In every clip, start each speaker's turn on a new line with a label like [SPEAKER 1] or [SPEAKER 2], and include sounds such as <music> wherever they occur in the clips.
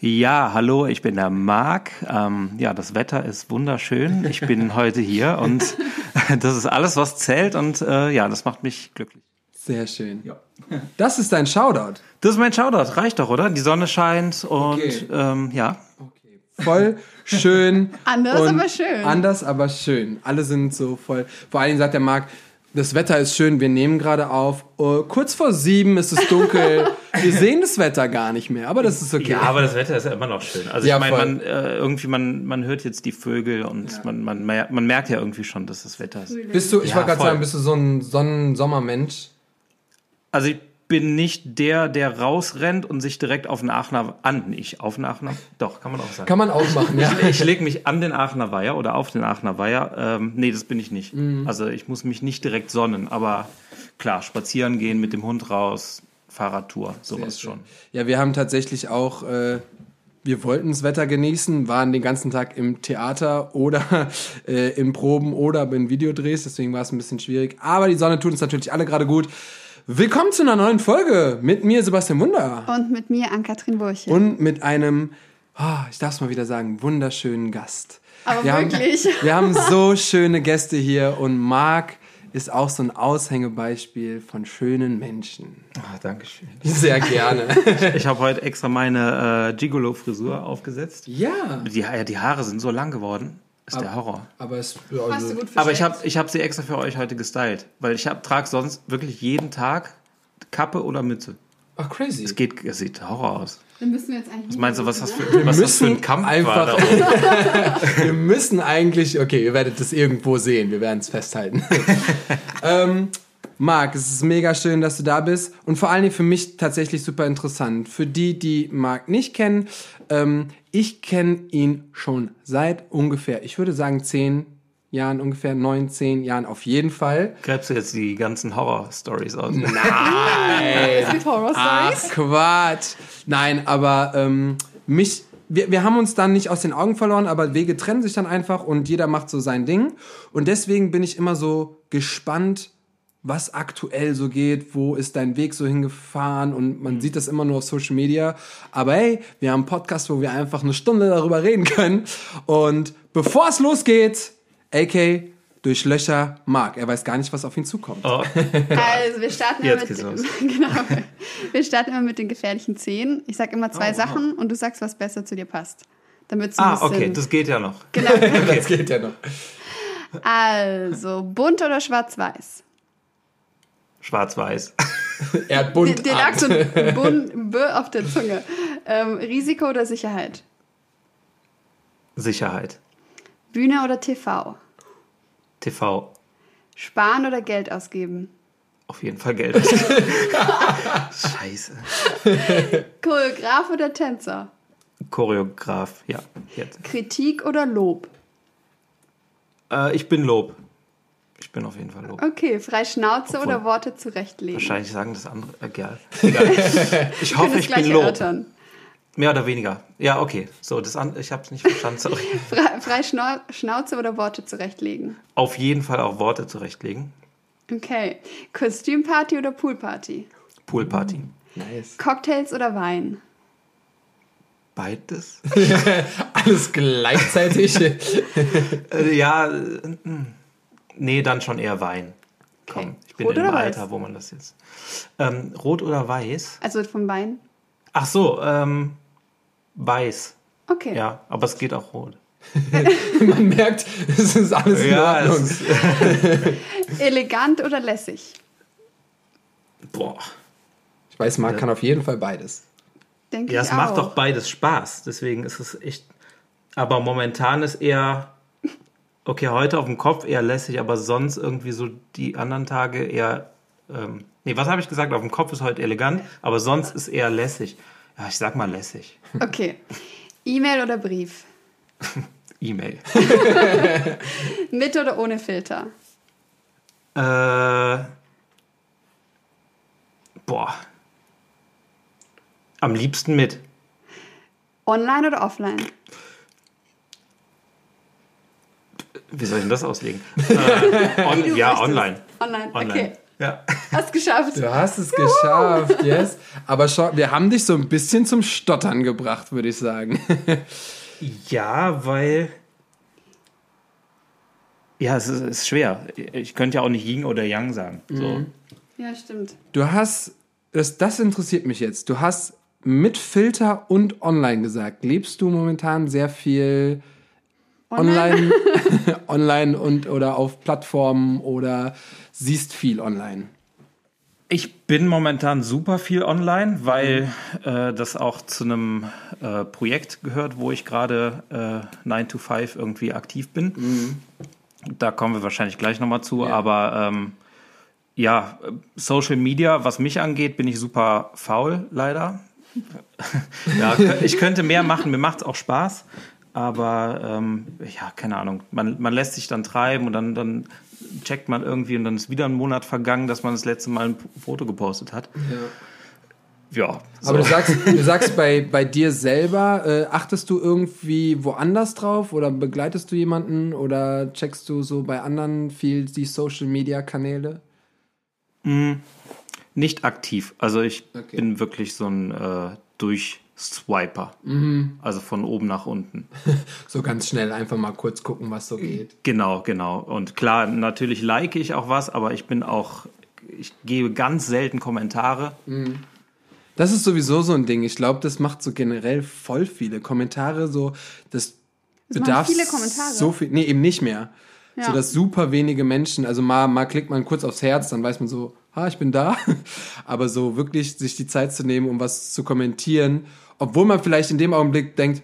[SPEAKER 1] Ja, hallo, ich bin der Marc. Ähm, ja, das Wetter ist wunderschön. Ich bin <laughs> heute hier und <laughs> das ist alles, was zählt und äh, ja, das macht mich glücklich.
[SPEAKER 2] Sehr schön. Ja. Das ist dein Shoutout.
[SPEAKER 1] Das ist mein Shoutout, reicht doch, oder? Die Sonne scheint und okay. ähm, ja.
[SPEAKER 2] Okay. Voll schön. <laughs>
[SPEAKER 3] anders, aber schön.
[SPEAKER 2] Anders, aber schön. Alle sind so voll. Vor allen Dingen sagt der Marc, das Wetter ist schön, wir nehmen gerade auf. Uh, kurz vor sieben ist es dunkel. <laughs> wir sehen das Wetter gar nicht mehr, aber das ist okay.
[SPEAKER 1] Ja, aber das Wetter ist ja immer noch schön. Also ja, ich meine, man, äh, irgendwie, man, man hört jetzt die Vögel und ja. man, man, man merkt ja irgendwie schon, dass das Wetter ist.
[SPEAKER 2] Bist du, ich ja, wollte gerade sagen, bist du so ein Sonnen-Sommermensch?
[SPEAKER 1] Also ich bin nicht der, der rausrennt und sich direkt auf den Aachener, an, nicht auf den Aachener, doch, kann man auch sagen.
[SPEAKER 2] Kann man auch machen, ja.
[SPEAKER 1] Ich, ich lege mich an den Aachener Weiher oder auf den Aachener Weiher. Ähm, nee, das bin ich nicht. Mhm. Also ich muss mich nicht direkt sonnen, aber klar, spazieren gehen, mit dem Hund raus, Fahrradtour, sowas schon.
[SPEAKER 2] Ja, wir haben tatsächlich auch, äh, wir wollten das Wetter genießen, waren den ganzen Tag im Theater oder <laughs> äh, in Proben oder in Videodrehs, deswegen war es ein bisschen schwierig. Aber die Sonne tut uns natürlich alle gerade gut. Willkommen zu einer neuen Folge mit mir, Sebastian Wunder.
[SPEAKER 3] Und mit mir, Ann-Kathrin Burche.
[SPEAKER 2] Und mit einem, oh, ich darf es mal wieder sagen, wunderschönen Gast.
[SPEAKER 3] Aber wir wirklich.
[SPEAKER 2] Haben, <laughs> wir haben so schöne Gäste hier und Marc ist auch so ein Aushängebeispiel von schönen Menschen.
[SPEAKER 1] Ach, danke schön.
[SPEAKER 2] Sehr gerne. <laughs>
[SPEAKER 1] ich habe heute extra meine äh, Gigolo-Frisur aufgesetzt.
[SPEAKER 2] Ja.
[SPEAKER 1] Die, die Haare sind so lang geworden. Ist aber, der Horror.
[SPEAKER 2] Aber, es,
[SPEAKER 3] also,
[SPEAKER 1] aber ich habe ich hab sie extra für euch heute gestylt. Weil ich trage sonst wirklich jeden Tag Kappe oder Mütze.
[SPEAKER 2] Ach, crazy.
[SPEAKER 1] Es, geht, es sieht Horror aus.
[SPEAKER 3] Dann müssen wir jetzt eigentlich.
[SPEAKER 1] Was meinst du, was das für, was das für ein Kampf
[SPEAKER 2] einfach, war <laughs> wir müssen eigentlich, okay, ihr werdet das irgendwo sehen, wir werden es festhalten. <laughs> ähm, Marc, es ist mega schön, dass du da bist und vor allen Dingen für mich tatsächlich super interessant. Für die, die Marc nicht kennen, ähm, ich kenne ihn schon seit ungefähr, ich würde sagen, zehn Jahren, ungefähr neun, zehn Jahren auf jeden Fall.
[SPEAKER 1] Gräbst du jetzt die ganzen Horror-Stories aus?
[SPEAKER 2] Nein!
[SPEAKER 3] Horror-Stories?
[SPEAKER 2] Ach, Quatsch! Nein, aber ähm, mich wir, wir haben uns dann nicht aus den Augen verloren, aber Wege trennen sich dann einfach und jeder macht so sein Ding. Und deswegen bin ich immer so gespannt, was aktuell so geht, wo ist dein Weg so hingefahren und man mhm. sieht das immer nur auf Social Media. Aber hey, wir haben einen Podcast, wo wir einfach eine Stunde darüber reden können. Und bevor es losgeht, AK durch Löcher Mark. Er weiß gar nicht, was auf ihn zukommt.
[SPEAKER 3] Oh. <laughs> Also wir starten immer mit, <laughs> genau, wir starten immer mit den gefährlichen Zehen. Ich sage immer zwei oh, Sachen und du sagst, was besser zu dir passt. Damit
[SPEAKER 1] ah, okay, das geht ja noch.
[SPEAKER 2] Genau. <laughs> das geht ja noch.
[SPEAKER 3] Also, bunt oder schwarz-weiß?
[SPEAKER 1] Schwarz-Weiß. <laughs>
[SPEAKER 2] er hat bunt.
[SPEAKER 3] Dir lag so <laughs> bunt auf der Zunge. Ähm, Risiko oder Sicherheit?
[SPEAKER 1] Sicherheit.
[SPEAKER 3] Bühne oder TV?
[SPEAKER 1] TV.
[SPEAKER 3] Sparen oder Geld ausgeben?
[SPEAKER 1] Auf jeden Fall Geld ausgeben. <laughs> Scheiße.
[SPEAKER 3] Choreograf oder Tänzer?
[SPEAKER 1] Choreograf, ja.
[SPEAKER 3] Jetzt. Kritik oder Lob?
[SPEAKER 1] Äh, ich bin Lob. Ich bin auf jeden Fall Lob.
[SPEAKER 3] Okay, frei Schnauze Obwohl, oder Worte zurechtlegen?
[SPEAKER 1] Wahrscheinlich sagen das andere. Äh, egal. <laughs> egal. Ich hoffe, ich bin Lob. Erörtern. Mehr oder weniger. Ja, okay. So, das an, ich habe es nicht verstanden. Sorry. <laughs>
[SPEAKER 3] Frei, frei Schnauze oder Worte zurechtlegen?
[SPEAKER 1] Auf jeden Fall auch Worte zurechtlegen.
[SPEAKER 3] Okay. Kostümparty oder Poolparty?
[SPEAKER 1] Poolparty.
[SPEAKER 2] Nice.
[SPEAKER 3] Cocktails oder Wein?
[SPEAKER 1] Beides. <laughs>
[SPEAKER 2] Alles gleichzeitig.
[SPEAKER 1] Äh, ja, nee, dann schon eher Wein. Okay. Komm, ich bin Rot im Alter, weiß? wo man das jetzt. Ähm, rot oder weiß?
[SPEAKER 3] Also vom Wein?
[SPEAKER 1] Ach so, ähm, weiß.
[SPEAKER 3] Okay.
[SPEAKER 1] Ja, aber es geht auch rot. <laughs>
[SPEAKER 2] Man merkt, es ist alles in ja, Ordnung. <laughs>
[SPEAKER 3] Elegant oder lässig?
[SPEAKER 1] Boah.
[SPEAKER 2] Ich weiß, man ja. kann auf jeden Fall beides.
[SPEAKER 3] Denke
[SPEAKER 1] ja, es auch. macht doch beides Spaß. Deswegen ist es echt. Aber momentan ist eher. Okay, heute auf dem Kopf eher lässig, aber sonst irgendwie so die anderen Tage eher. Ähm, nee, was habe ich gesagt? Auf dem Kopf ist heute elegant, aber sonst ist eher lässig. Ja, ich sag mal lässig.
[SPEAKER 3] Okay. E-Mail oder Brief? <laughs>
[SPEAKER 1] E-Mail. <laughs>
[SPEAKER 3] Mit oder ohne Filter?
[SPEAKER 1] Äh, boah. Am liebsten mit.
[SPEAKER 3] Online oder offline?
[SPEAKER 1] Wie soll ich denn das auslegen? <laughs> äh, on, ja, online.
[SPEAKER 3] Online. online. Okay.
[SPEAKER 1] Ja.
[SPEAKER 3] Hast geschafft.
[SPEAKER 2] Du hast es geschafft, yes. Aber schau, wir haben dich so ein bisschen zum Stottern gebracht, würde ich sagen. <laughs>
[SPEAKER 1] ja, weil. Ja, es ist, ist, schwer. Ich könnte ja auch nicht Yin oder Yang sagen. So. Mhm.
[SPEAKER 3] Ja, stimmt.
[SPEAKER 2] Du hast, das, das interessiert mich jetzt. Du hast mit Filter und online gesagt. Lebst du momentan sehr viel online, online, <laughs> <laughs> online und oder auf Plattformen oder siehst viel online?
[SPEAKER 1] Ich bin momentan super viel online, weil äh, das auch zu einem äh, Projekt gehört, wo ich gerade äh, 9 to 5 irgendwie aktiv bin. Mhm. Da kommen wir wahrscheinlich gleich nochmal zu, ja. aber ähm, ja, Social Media, was mich angeht, bin ich super faul, leider. <laughs> ja, ich könnte mehr machen, mir macht es auch Spaß, aber ähm, ja, keine Ahnung. Man, man lässt sich dann treiben und dann, dann checkt man irgendwie und dann ist wieder ein Monat vergangen, dass man das letzte Mal ein Foto gepostet hat. Ja. Ja.
[SPEAKER 2] So. Aber du sagst, <laughs> du sagst bei, bei dir selber, äh, achtest du irgendwie woanders drauf oder begleitest du jemanden oder checkst du so bei anderen viel die Social Media Kanäle?
[SPEAKER 1] Mm, nicht aktiv. Also ich okay. bin wirklich so ein äh, durch Swiper. Mhm. Also von oben nach unten. <laughs>
[SPEAKER 2] so ganz schnell einfach mal kurz gucken, was so geht.
[SPEAKER 1] Genau, genau. Und klar, natürlich like ich auch was, aber ich bin auch, ich gebe ganz selten Kommentare. Mhm.
[SPEAKER 2] Das ist sowieso so ein Ding. Ich glaube, das macht so generell voll viele Kommentare. So, das, das bedarf viele Kommentare. so viel. Nee, eben nicht mehr. Ja. So dass super wenige Menschen, also mal, mal klickt man kurz aufs Herz, dann weiß man so, ah, ich bin da. <laughs> Aber so wirklich sich die Zeit zu nehmen, um was zu kommentieren obwohl man vielleicht in dem Augenblick denkt,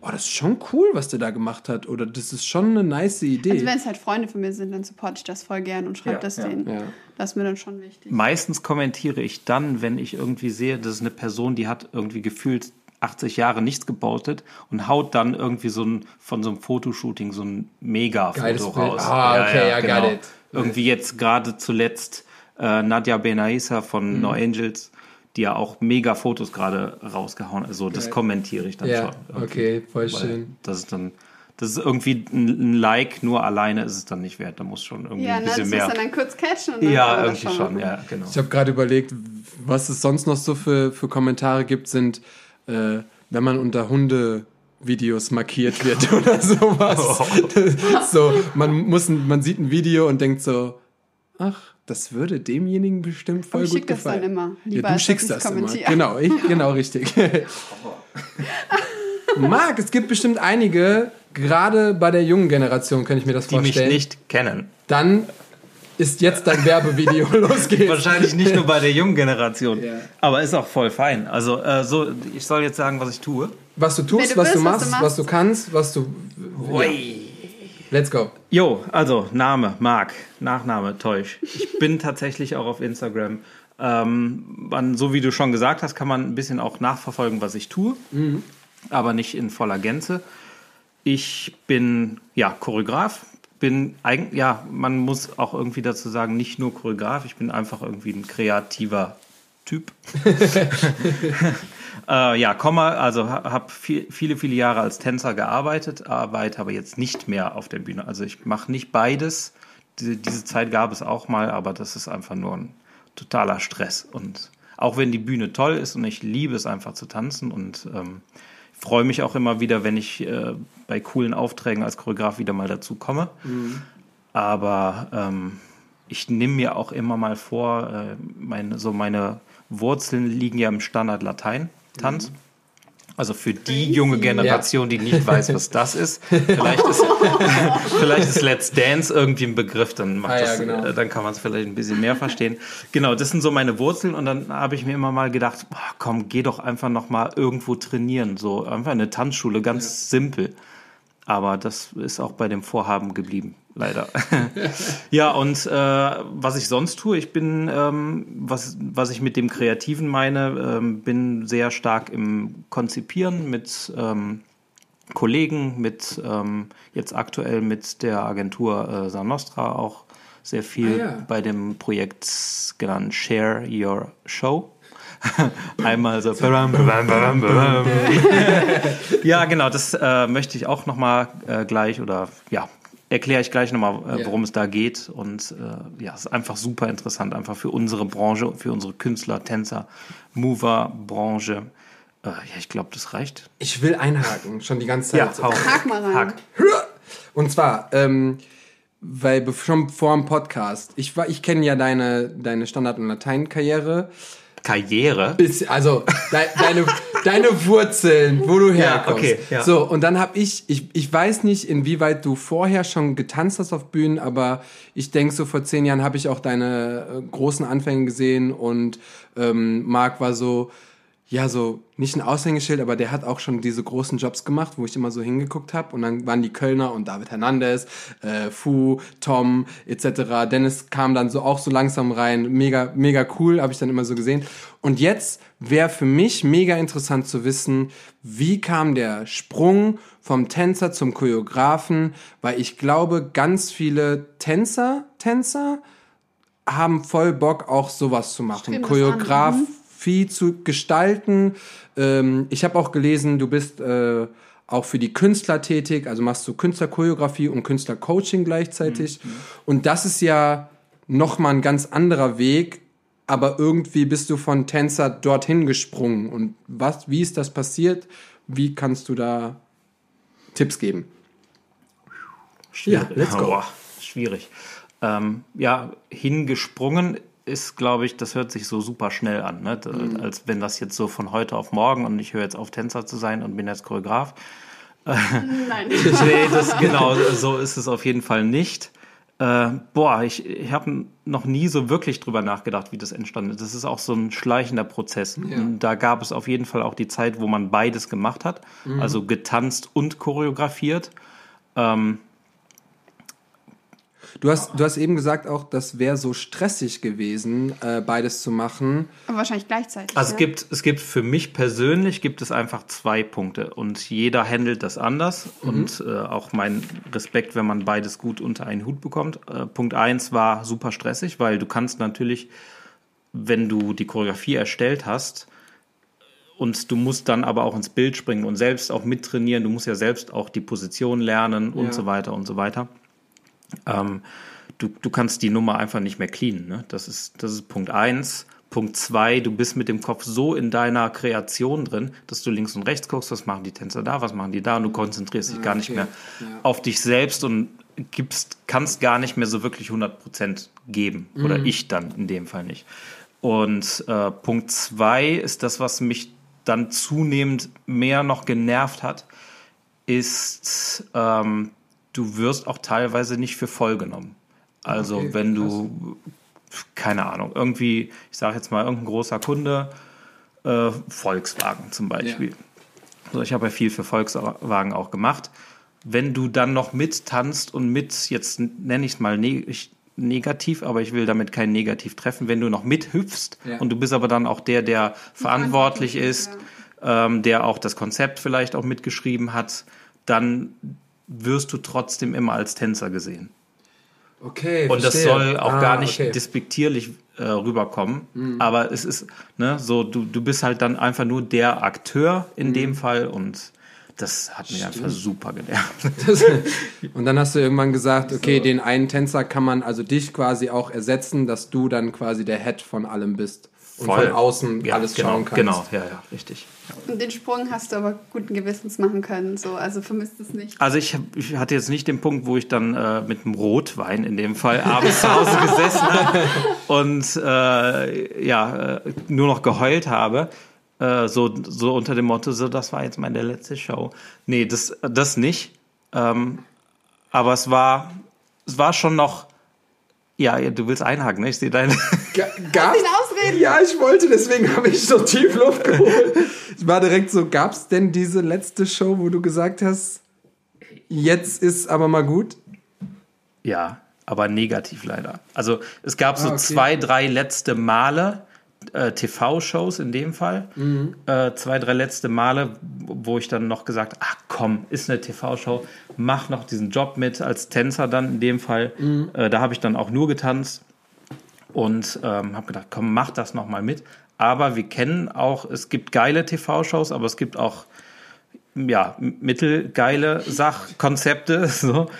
[SPEAKER 2] oh, das ist schon cool, was der da gemacht hat. Oder das ist schon eine nice Idee.
[SPEAKER 3] Also wenn es halt Freunde von mir sind, dann supporte ich das voll gern und schreibe ja, das ja. denen. Ja. Das ist mir dann schon wichtig.
[SPEAKER 1] Meistens kommentiere ich dann, wenn ich irgendwie sehe, das ist eine Person, die hat irgendwie gefühlt 80 Jahre nichts gebaut und haut dann irgendwie so ein, von so einem Fotoshooting so ein Mega-Foto raus. Ah, okay, ja, ja, genau. Irgendwie jetzt gerade zuletzt äh, Nadja Benaisa von mhm. No Angels die ja auch mega Fotos gerade rausgehauen. Also das kommentiere ich dann ja, schon.
[SPEAKER 2] Irgendwie. Okay, voll schön.
[SPEAKER 1] Das ist dann, das ist irgendwie ein Like, nur alleine ist es dann nicht wert. Da muss schon irgendwie ja, ein bisschen na, das mehr. Ja, dann kurz catchen. Und dann ja,
[SPEAKER 2] irgendwie schon, schon ja, genau. Ich habe gerade überlegt, was es sonst noch so für, für Kommentare gibt, sind, äh, wenn man unter Hunde Videos markiert wird <laughs> oder sowas. Oh. <laughs> so, man muss, man sieht ein Video und denkt so, ach, das würde demjenigen bestimmt voll gut gefallen. Ich schicke das dann immer. Lieber, ja, du schickst das immer. Genau, ich, genau richtig. <laughs> Marc, es gibt bestimmt einige, gerade bei der jungen Generation, kann ich mir das
[SPEAKER 1] die vorstellen. Die mich nicht kennen.
[SPEAKER 2] Dann ist jetzt dein Werbevideo <laughs> losgeht.
[SPEAKER 1] Wahrscheinlich nicht nur bei der jungen Generation, ja. aber ist auch voll fein. Also äh, so, ich soll jetzt sagen, was ich tue.
[SPEAKER 2] Was du tust, du was, bist, du machst, was, du machst, was du kannst, was du. Ja. Let's go.
[SPEAKER 1] Jo, also Name, Marc, Nachname, Täusch. Ich bin <laughs> tatsächlich auch auf Instagram. Ähm, man, so wie du schon gesagt hast, kann man ein bisschen auch nachverfolgen, was ich tue, mhm. aber nicht in voller Gänze. Ich bin ja Choreograf, bin eigentlich, ja, man muss auch irgendwie dazu sagen, nicht nur Choreograf, ich bin einfach irgendwie ein kreativer Typ. <laughs> <laughs> Äh, ja, komme, also habe viel, viele, viele Jahre als Tänzer gearbeitet, arbeite aber jetzt nicht mehr auf der Bühne. Also ich mache nicht beides. Diese, diese Zeit gab es auch mal, aber das ist einfach nur ein totaler Stress. Und auch wenn die Bühne toll ist und ich liebe es einfach zu tanzen und ähm, freue mich auch immer wieder, wenn ich äh, bei coolen Aufträgen als Choreograf wieder mal dazu komme. Mhm. Aber ähm, ich nehme mir auch immer mal vor, äh, meine, so meine Wurzeln liegen ja im Standard Latein. Tanz. Also für die junge Generation, die nicht weiß, was das ist, <laughs> vielleicht ist, <laughs> vielleicht ist Let's Dance irgendwie ein Begriff, dann macht ah, das, ja, genau. dann kann man es vielleicht ein bisschen mehr verstehen. Genau, das sind so meine Wurzeln und dann habe ich mir immer mal gedacht, boah, komm, geh doch einfach noch mal irgendwo trainieren, so einfach eine Tanzschule, ganz ja. simpel. Aber das ist auch bei dem Vorhaben geblieben, leider. <laughs> ja, und äh, was ich sonst tue, ich bin, ähm, was, was ich mit dem Kreativen meine, ähm, bin sehr stark im Konzipieren mit ähm, Kollegen, mit ähm, jetzt aktuell mit der Agentur äh, Sanostra auch sehr viel ah, ja. bei dem Projekt genannt Share Your Show. <laughs> Einmal so. <laughs> ja, genau, das äh, möchte ich auch nochmal äh, gleich oder ja, erkläre ich gleich nochmal, äh, worum ja. es da geht. Und äh, ja, es ist einfach super interessant, einfach für unsere Branche, für unsere Künstler, Tänzer, Mover-Branche. Äh, ja, ich glaube, das reicht.
[SPEAKER 2] Ich will einhaken, schon die ganze
[SPEAKER 3] Zeit. Ja, hau. Hak mal rein. Hak.
[SPEAKER 2] Und zwar, ähm, weil schon vor dem Podcast, ich, ich kenne ja deine, deine Standard- und Latein-Karriere.
[SPEAKER 1] Karriere?
[SPEAKER 2] Bis, also de, deine, deine Wurzeln, wo du herkommst. Ja, okay, ja. So, und dann habe ich, ich, ich weiß nicht, inwieweit du vorher schon getanzt hast auf Bühnen, aber ich denke, so vor zehn Jahren habe ich auch deine äh, großen Anfänge gesehen und ähm, Marc war so, ja, so nicht ein Aushängeschild, aber der hat auch schon diese großen Jobs gemacht, wo ich immer so hingeguckt habe. Und dann waren die Kölner und David Hernandez, äh, Fu, Tom etc. Dennis kam dann so auch so langsam rein. Mega, mega cool, habe ich dann immer so gesehen. Und jetzt wäre für mich mega interessant zu wissen, wie kam der Sprung vom Tänzer zum Choreografen, weil ich glaube, ganz viele Tänzer, Tänzer haben voll Bock, auch sowas zu machen. Choreograf. Viel zu gestalten. Ähm, ich habe auch gelesen, du bist äh, auch für die Künstler tätig, also machst du Künstlerchoreografie und Künstlercoaching gleichzeitig. Mhm. Und das ist ja nochmal ein ganz anderer Weg, aber irgendwie bist du von Tänzer dorthin gesprungen. Und was, wie ist das passiert? Wie kannst du da Tipps geben?
[SPEAKER 1] Schwierig. Ja, let's go. Oh, schwierig. Ähm, ja, hingesprungen ist, glaube ich, das hört sich so super schnell an, ne? Mhm. als wenn das jetzt so von heute auf morgen und ich höre jetzt auf Tänzer zu sein und bin jetzt Choreograf.
[SPEAKER 3] Nein. <laughs> <laughs>
[SPEAKER 1] nee, das, genau, so ist es auf jeden Fall nicht. Äh, boah, ich, ich habe noch nie so wirklich drüber nachgedacht, wie das entstanden ist. Das ist auch so ein schleichender Prozess. Ja. Da gab es auf jeden Fall auch die Zeit, wo man beides gemacht hat, mhm. also getanzt und choreografiert. Ähm,
[SPEAKER 2] Du hast, du hast eben gesagt auch, das wäre so stressig gewesen, äh, beides zu machen.
[SPEAKER 3] Aber wahrscheinlich gleichzeitig.
[SPEAKER 1] Also ja. es gibt, es gibt für mich persönlich gibt es einfach zwei Punkte und jeder handelt das anders mhm. und äh, auch mein Respekt, wenn man beides gut unter einen Hut bekommt. Äh, Punkt eins war super stressig, weil du kannst natürlich, wenn du die Choreografie erstellt hast, und du musst dann aber auch ins Bild springen und selbst auch mittrainieren. Du musst ja selbst auch die Position lernen und ja. so weiter und so weiter. Ähm, du, du kannst die Nummer einfach nicht mehr cleanen. Ne? Das, ist, das ist Punkt eins. Punkt zwei, du bist mit dem Kopf so in deiner Kreation drin, dass du links und rechts guckst, was machen die Tänzer da, was machen die da und du konzentrierst dich okay. gar nicht mehr ja. auf dich selbst und gibst, kannst gar nicht mehr so wirklich 100% geben. Mhm. Oder ich dann in dem Fall nicht. Und äh, Punkt zwei ist das, was mich dann zunehmend mehr noch genervt hat, ist ähm, du wirst auch teilweise nicht für voll genommen. Also okay, wenn du, krass. keine Ahnung, irgendwie, ich sage jetzt mal, irgendein großer Kunde, äh, Volkswagen zum Beispiel. Ja. Also ich habe ja viel für Volkswagen auch gemacht. Wenn du dann noch mittanzt und mit, jetzt nenne ich es mal ne negativ, aber ich will damit kein Negativ treffen, wenn du noch mithüpfst ja. und du bist aber dann auch der, der verantwortlich ist, ja. ähm, der auch das Konzept vielleicht auch mitgeschrieben hat, dann wirst du trotzdem immer als Tänzer gesehen.
[SPEAKER 2] Okay.
[SPEAKER 1] Und verstehe. das soll auch ah, gar nicht okay. despektierlich äh, rüberkommen. Mhm. Aber es ist, ne, so, du, du bist halt dann einfach nur der Akteur in mhm. dem Fall und das hat mich Stimmt. einfach super genervt. <laughs>
[SPEAKER 2] und dann hast du irgendwann gesagt, okay, so. den einen Tänzer kann man also dich quasi auch ersetzen, dass du dann quasi der Head von allem bist und Voll. von außen ja, alles
[SPEAKER 1] genau,
[SPEAKER 2] schauen kannst.
[SPEAKER 1] Genau, ja, ja, richtig.
[SPEAKER 3] Und den Sprung hast du aber guten Gewissens machen können, so, also vermisst es nicht.
[SPEAKER 1] Also ich, ich hatte jetzt nicht den Punkt, wo ich dann äh, mit einem Rotwein in dem Fall abends zu Hause gesessen habe <laughs> und äh, ja, äh, nur noch geheult habe. Äh, so, so unter dem Motto, so, das war jetzt meine letzte Show. Nee, das, das nicht. Ähm, aber es war, es war schon noch ja, du willst einhaken, ne? Ich sehe deine.
[SPEAKER 2] Gab ausreden. Ja, ich wollte, deswegen habe ich so tief Luft geholt. <laughs> es war direkt so, gab es denn diese letzte Show, wo du gesagt hast, jetzt ist aber mal gut?
[SPEAKER 1] Ja, aber negativ leider. Also es gab so ah, okay. zwei, drei letzte Male, äh, TV-Shows in dem Fall, mhm. äh, zwei, drei letzte Male, wo ich dann noch gesagt, ach komm, ist eine TV-Show, mach noch diesen Job mit als Tänzer dann in dem Fall. Mhm. Äh, da habe ich dann auch nur getanzt und ähm, habe gedacht, komm, mach das noch mal mit. Aber wir kennen auch, es gibt geile TV-Shows, aber es gibt auch ja, mittelgeile Sachkonzepte. <laughs> So.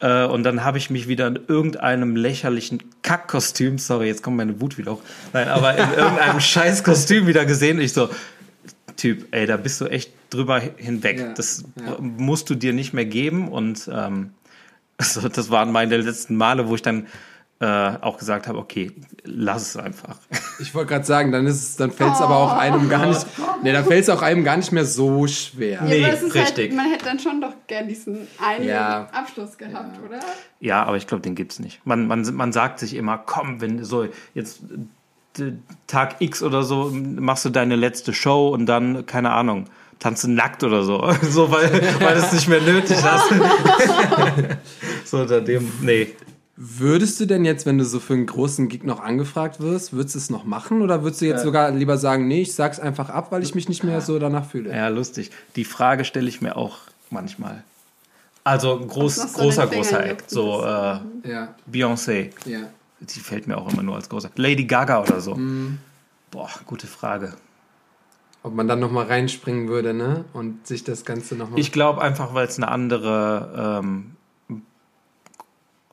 [SPEAKER 1] Äh, und dann habe ich mich wieder in irgendeinem lächerlichen Kackkostüm, sorry, jetzt kommt meine Wut wieder hoch. Nein, aber in <laughs> irgendeinem Scheißkostüm wieder gesehen. Ich so, Typ, ey, da bist du echt drüber hinweg. Ja, das ja. musst du dir nicht mehr geben. Und ähm, <laughs> also das waren meine letzten Male, wo ich dann äh, auch gesagt habe, okay, lass es einfach.
[SPEAKER 2] Ich wollte gerade sagen, dann ist es, dann fällt es oh. aber auch einem gar nicht, nee, dann fällt es auch einem gar nicht mehr so schwer.
[SPEAKER 3] Ja, nee, halt, richtig. Halt, man hätte dann schon doch gern diesen einen ja. Abschluss gehabt, ja. oder?
[SPEAKER 1] Ja, aber ich glaube, den gibt es nicht. Man, man, man sagt sich immer, komm, wenn so jetzt Tag X oder so machst du deine letzte Show und dann, keine Ahnung, tanze nackt oder so. <laughs> so, weil, weil es nicht mehr nötig hast. <laughs> <laughs> so unter dem, nee.
[SPEAKER 2] Würdest du denn jetzt, wenn du so für einen großen Gig noch angefragt wirst, würdest du es noch machen oder würdest du jetzt ja. sogar lieber sagen, nee, ich sag's einfach ab, weil ich mich nicht mehr so danach fühle?
[SPEAKER 1] Ja, lustig. Die Frage stelle ich mir auch manchmal. Also groß, großer, großer Act, so äh, ja. Beyoncé. Ja. Die fällt mir auch immer nur als großer. Lady Gaga oder so. Mhm. Boah, gute Frage.
[SPEAKER 2] Ob man dann nochmal reinspringen würde, ne? Und sich das Ganze nochmal.
[SPEAKER 1] Ich glaube einfach, weil es eine andere ähm,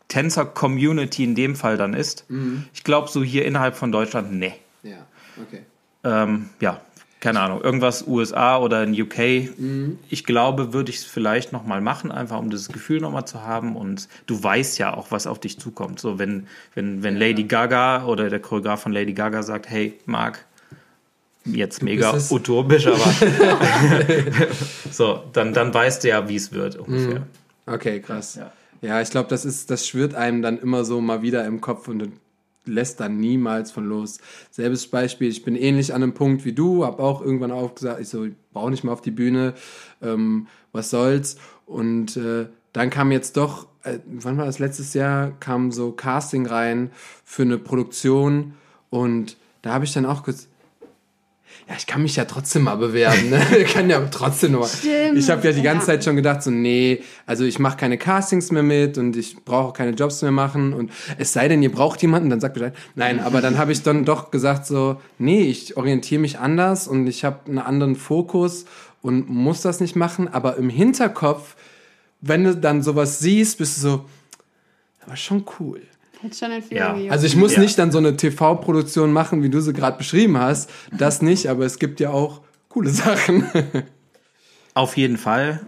[SPEAKER 1] Tänzer-Community in dem Fall dann ist. Mhm. Ich glaube, so hier innerhalb von Deutschland, ne.
[SPEAKER 2] Ja, okay.
[SPEAKER 1] Ähm, ja, keine Ahnung, irgendwas USA oder in UK. Mhm. Ich glaube, würde ich es vielleicht nochmal machen, einfach um das Gefühl nochmal zu haben. Und du weißt ja auch, was auf dich zukommt. So, wenn, wenn, wenn Lady Gaga oder der Choreograf von Lady Gaga sagt, hey, Marc, jetzt mega utopisch, aber <laughs> <laughs> so, dann, dann weißt du ja, wie es wird ungefähr. Mhm.
[SPEAKER 2] Okay, krass. Ja. Ja, ich glaube, das ist, das schwirrt einem dann immer so mal wieder im Kopf und lässt dann niemals von los. Selbes Beispiel, ich bin ähnlich an einem Punkt wie du, habe auch irgendwann aufgesagt, ich so, ich brauche nicht mal auf die Bühne, ähm, was soll's. Und äh, dann kam jetzt doch, äh, wann war das letztes Jahr, kam so Casting rein für eine Produktion und da habe ich dann auch kurz, ja, ich kann mich ja trotzdem mal bewerben, ne? Ich kann ja trotzdem. Stimmt. Ich habe ja die ganze ja. Zeit schon gedacht, so, nee, also ich mache keine Castings mehr mit und ich brauche keine Jobs mehr machen und es sei denn, ihr braucht jemanden, dann sagt Bescheid. Nein, aber dann habe ich dann doch gesagt, so, nee, ich orientiere mich anders und ich habe einen anderen Fokus und muss das nicht machen, aber im Hinterkopf, wenn du dann sowas siehst, bist du so, das war schon cool. Hätte schon ein ja. Also ich muss ja. nicht dann so eine TV-Produktion machen, wie du sie gerade beschrieben hast. Das nicht, aber es gibt ja auch coole Sachen. <laughs>
[SPEAKER 1] Auf jeden Fall.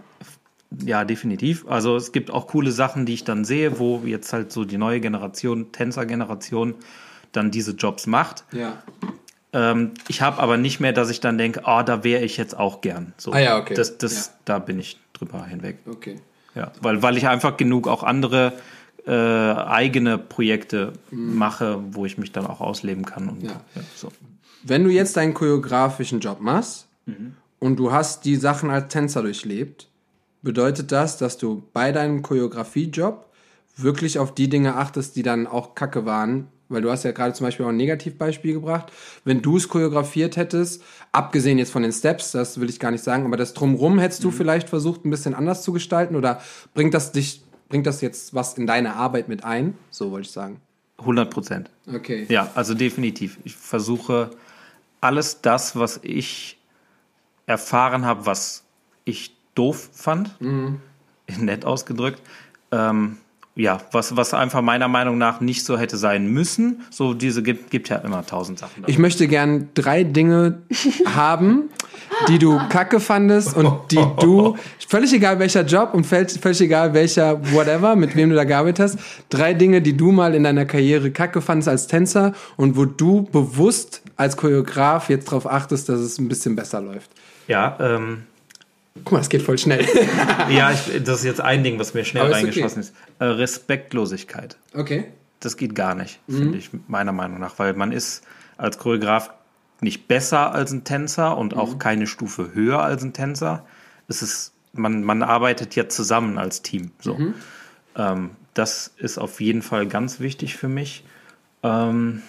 [SPEAKER 1] Ja, definitiv. Also es gibt auch coole Sachen, die ich dann sehe, wo jetzt halt so die neue Generation, Tänzer-Generation, dann diese Jobs macht.
[SPEAKER 2] Ja.
[SPEAKER 1] Ähm, ich habe aber nicht mehr, dass ich dann denke, ah, oh, da wäre ich jetzt auch gern. So,
[SPEAKER 2] ah ja, okay.
[SPEAKER 1] Das, das, ja. Da bin ich drüber hinweg.
[SPEAKER 2] Okay.
[SPEAKER 1] Ja, weil, weil ich einfach genug auch andere äh, eigene Projekte mhm. mache, wo ich mich dann auch ausleben kann. Und, ja. Ja, so.
[SPEAKER 2] Wenn du jetzt deinen choreografischen Job machst mhm. und du hast die Sachen als Tänzer durchlebt, bedeutet das, dass du bei deinem Choreografiejob wirklich auf die Dinge achtest, die dann auch kacke waren, weil du hast ja gerade zum Beispiel auch ein Negativbeispiel gebracht. Wenn du es choreografiert hättest, abgesehen jetzt von den Steps, das will ich gar nicht sagen, aber das drumrum hättest du mhm. vielleicht versucht, ein bisschen anders zu gestalten oder bringt das dich bringt das jetzt was in deine Arbeit mit ein? So wollte ich sagen.
[SPEAKER 1] 100 Prozent.
[SPEAKER 2] Okay.
[SPEAKER 1] Ja, also definitiv. Ich versuche alles das, was ich erfahren habe, was ich doof fand, mhm. <laughs> nett ausgedrückt, ähm, ja, was, was einfach meiner Meinung nach nicht so hätte sein müssen. So diese gibt, gibt ja immer tausend Sachen.
[SPEAKER 2] Davon. Ich möchte gern drei Dinge <laughs> haben, die du kacke fandest und die du, <laughs> völlig egal welcher Job und völlig egal welcher whatever, mit wem du da gearbeitet hast, drei Dinge, die du mal in deiner Karriere kacke fandest als Tänzer und wo du bewusst als Choreograf jetzt darauf achtest, dass es ein bisschen besser läuft.
[SPEAKER 1] Ja, ähm,
[SPEAKER 2] Guck mal, es geht voll schnell. <laughs>
[SPEAKER 1] ja, ich, das ist jetzt ein Ding, was mir schnell ist reingeschossen okay. ist. Äh, Respektlosigkeit.
[SPEAKER 2] Okay.
[SPEAKER 1] Das geht gar nicht, mhm. finde ich, meiner Meinung nach, weil man ist als Choreograf nicht besser als ein Tänzer und mhm. auch keine Stufe höher als ein Tänzer. Es ist, man, man arbeitet ja zusammen als Team. So. Mhm. Ähm, das ist auf jeden Fall ganz wichtig für mich. Ähm,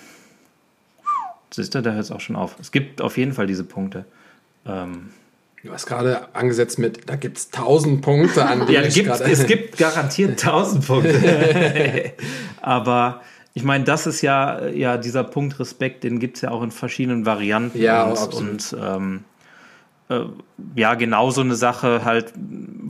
[SPEAKER 1] siehst du, da hört es auch schon auf. Es gibt auf jeden Fall diese Punkte. Ähm,
[SPEAKER 2] Du hast gerade angesetzt mit, da gibt es tausend Punkte an
[SPEAKER 1] die <laughs> ja, ich gibt, Es <laughs> gibt garantiert tausend Punkte. <laughs> Aber ich meine, das ist ja, ja dieser Punkt Respekt, den gibt es ja auch in verschiedenen Varianten.
[SPEAKER 2] Ja,
[SPEAKER 1] und,
[SPEAKER 2] absolut.
[SPEAKER 1] und ähm, äh, ja, genau so eine Sache halt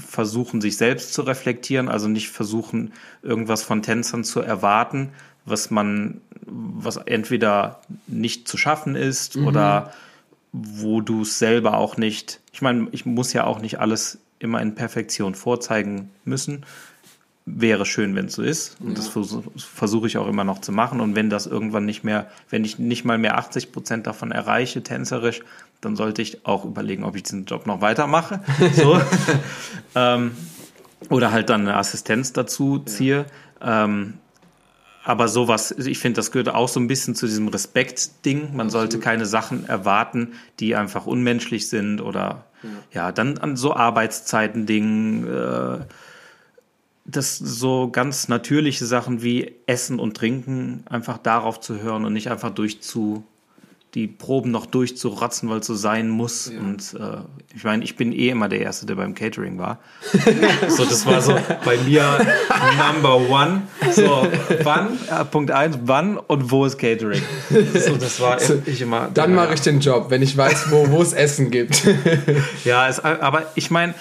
[SPEAKER 1] versuchen, sich selbst zu reflektieren, also nicht versuchen, irgendwas von Tänzern zu erwarten, was man, was entweder nicht zu schaffen ist mhm. oder wo du es selber auch nicht, ich meine, ich muss ja auch nicht alles immer in Perfektion vorzeigen müssen. Wäre schön, wenn es so ist. Und ja. das versuche versuch ich auch immer noch zu machen. Und wenn das irgendwann nicht mehr, wenn ich nicht mal mehr 80 Prozent davon erreiche, tänzerisch, dann sollte ich auch überlegen, ob ich diesen Job noch weitermache. <laughs> So. ähm, oder halt dann eine Assistenz dazu ziehe. Ja. Ähm, aber sowas, ich finde, das gehört auch so ein bisschen zu diesem Respekt-Ding. Man sollte keine Sachen erwarten, die einfach unmenschlich sind oder ja, ja dann an so Arbeitszeiten-Dingen, äh, das so ganz natürliche Sachen wie Essen und Trinken einfach darauf zu hören und nicht einfach durchzu die Proben noch durchzurotzen, weil es so sein muss. Ja. Und äh, ich meine, ich bin eh immer der Erste, der beim Catering war. <laughs> so, das war so bei mir Number One. So, wann, äh, Punkt eins, wann und wo ist Catering? So,
[SPEAKER 2] das war ich immer. Dann mache ich den Job, wenn ich weiß, wo es Essen gibt. <laughs>
[SPEAKER 1] ja, es, aber ich meine,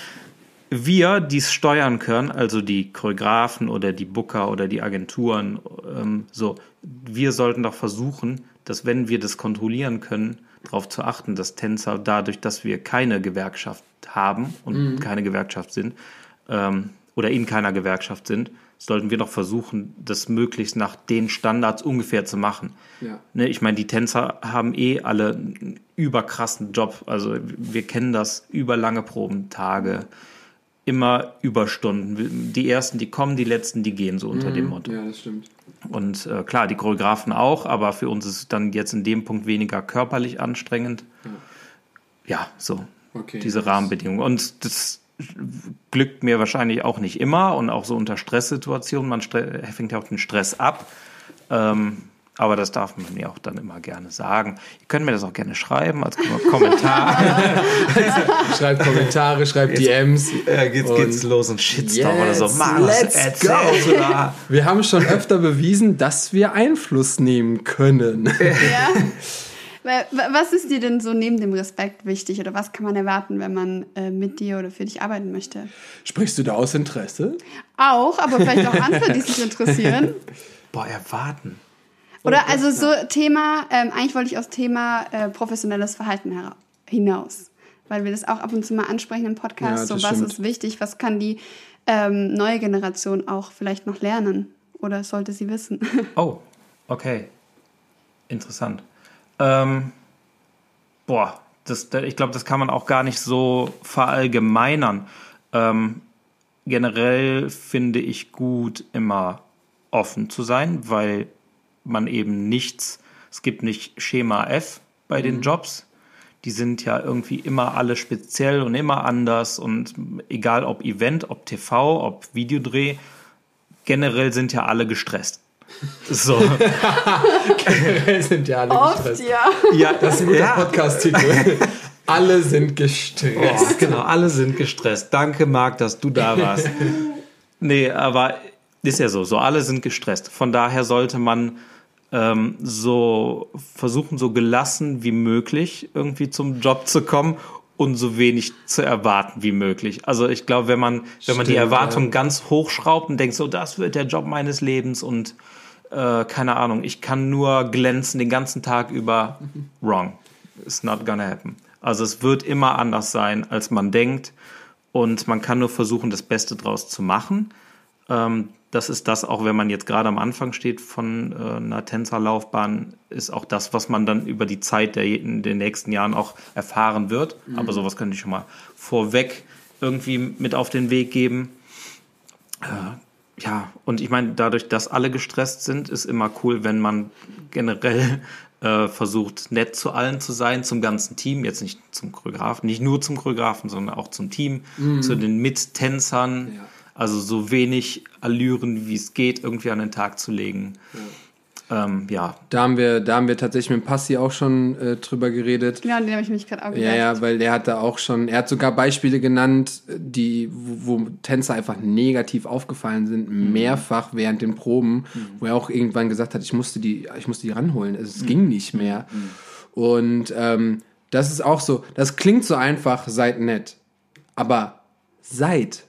[SPEAKER 1] wir, die es steuern können, also die Choreografen oder die Booker oder die Agenturen, ähm, so, wir sollten doch versuchen, dass wenn wir das kontrollieren können, darauf zu achten, dass Tänzer dadurch, dass wir keine Gewerkschaft haben und mhm. keine Gewerkschaft sind ähm, oder in keiner Gewerkschaft sind, sollten wir doch versuchen, das möglichst nach den Standards ungefähr zu machen. Ja. Ne, ich meine, die Tänzer haben eh alle einen überkrassen Job. Also wir kennen das über lange Probentage, immer Überstunden. Die ersten, die kommen, die letzten, die gehen, so unter mhm. dem Motto. Ja, das stimmt. Und äh, klar, die Choreografen auch, aber für uns ist es dann jetzt in dem Punkt weniger körperlich anstrengend. Ja, ja so okay, diese Rahmenbedingungen. Und das glückt mir wahrscheinlich auch nicht immer und auch so unter Stresssituationen. Man fängt ja auch den Stress ab. Ähm, aber das darf man mir auch dann immer gerne sagen. Ihr könnt mir das auch gerne schreiben als Kommentar. <laughs>
[SPEAKER 2] schreibt Kommentare, schreibt Jetzt, DMs.
[SPEAKER 1] Äh, geht's, geht's los und Shitstorm yes, oder so. Mann,
[SPEAKER 2] let's go. Wir haben schon öfter bewiesen, dass wir Einfluss nehmen können.
[SPEAKER 3] Ja. <laughs> Was ist dir denn so neben dem Respekt wichtig oder was kann man erwarten, wenn man äh, mit dir oder für dich arbeiten möchte?
[SPEAKER 2] Sprichst du da aus Interesse?
[SPEAKER 3] Auch, aber vielleicht auch andere, die sich interessieren. <laughs>
[SPEAKER 1] Boah, erwarten.
[SPEAKER 3] Oder also so Thema, ähm, eigentlich wollte ich aus Thema äh, professionelles Verhalten hinaus, weil wir das auch ab und zu mal ansprechen im Podcast. Ja, so was stimmt. ist wichtig, was kann die ähm, neue Generation auch vielleicht noch lernen oder sollte sie wissen? <laughs>
[SPEAKER 1] Oh, okay, interessant. Ähm, boah, das, ich glaube, das kann man auch gar nicht so verallgemeinern. Ähm, generell finde ich gut, immer offen zu sein, weil man eben nichts, es gibt nicht Schema F bei mhm. den Jobs. Die sind ja irgendwie immer alle speziell und immer anders und egal ob Event, ob TV, ob Videodreh, generell sind ja alle gestresst. So. <laughs>
[SPEAKER 2] generell sind ja alle Oft, gestresst. Ja. ja, das ist ein guter ja. Podcast-Titel. <laughs> alle sind gestresst.
[SPEAKER 1] Oh, genau, alle sind gestresst. Danke, Marc, dass du da warst. <laughs> nee, aber ist ja so, so alle sind gestresst. Von daher sollte man ähm, so versuchen, so gelassen wie möglich irgendwie zum Job zu kommen und so wenig zu erwarten wie möglich. Also ich glaube, wenn man, wenn man die Erwartung ja. ganz hochschraubt und denkt, so das wird der Job meines Lebens und äh, keine Ahnung, ich kann nur glänzen den ganzen Tag über, wrong. It's not gonna happen. Also es wird immer anders sein, als man denkt und man kann nur versuchen, das Beste draus zu machen. Ähm, das ist das, auch wenn man jetzt gerade am Anfang steht von äh, einer Tänzerlaufbahn, ist auch das, was man dann über die Zeit der, in den nächsten Jahren auch erfahren wird. Mhm. Aber sowas könnte ich schon mal vorweg irgendwie mit auf den Weg geben. Äh, ja, und ich meine, dadurch, dass alle gestresst sind, ist immer cool, wenn man generell äh, versucht, nett zu allen zu sein, zum ganzen Team, jetzt nicht zum Choreografen, nicht nur zum Choreografen, sondern auch zum Team, mhm. zu den Mittänzern. Ja also so wenig Allüren, wie es geht, irgendwie an den Tag zu legen. Ja. Ähm, ja.
[SPEAKER 2] Da haben wir, da haben wir tatsächlich mit Passi auch schon äh, drüber geredet.
[SPEAKER 3] Ja, den habe ich mich gerade auch gedacht.
[SPEAKER 2] Ja, ja, weil der hat da auch schon, er hat sogar Beispiele genannt, die, wo, wo Tänzer einfach negativ aufgefallen sind, mhm. mehrfach während den Proben, mhm. wo er auch irgendwann gesagt hat, ich musste die, ich musste die ranholen. Es mhm. ging nicht mehr. Mhm. Und ähm, das ist auch so, das klingt so einfach, seid nett. Aber seid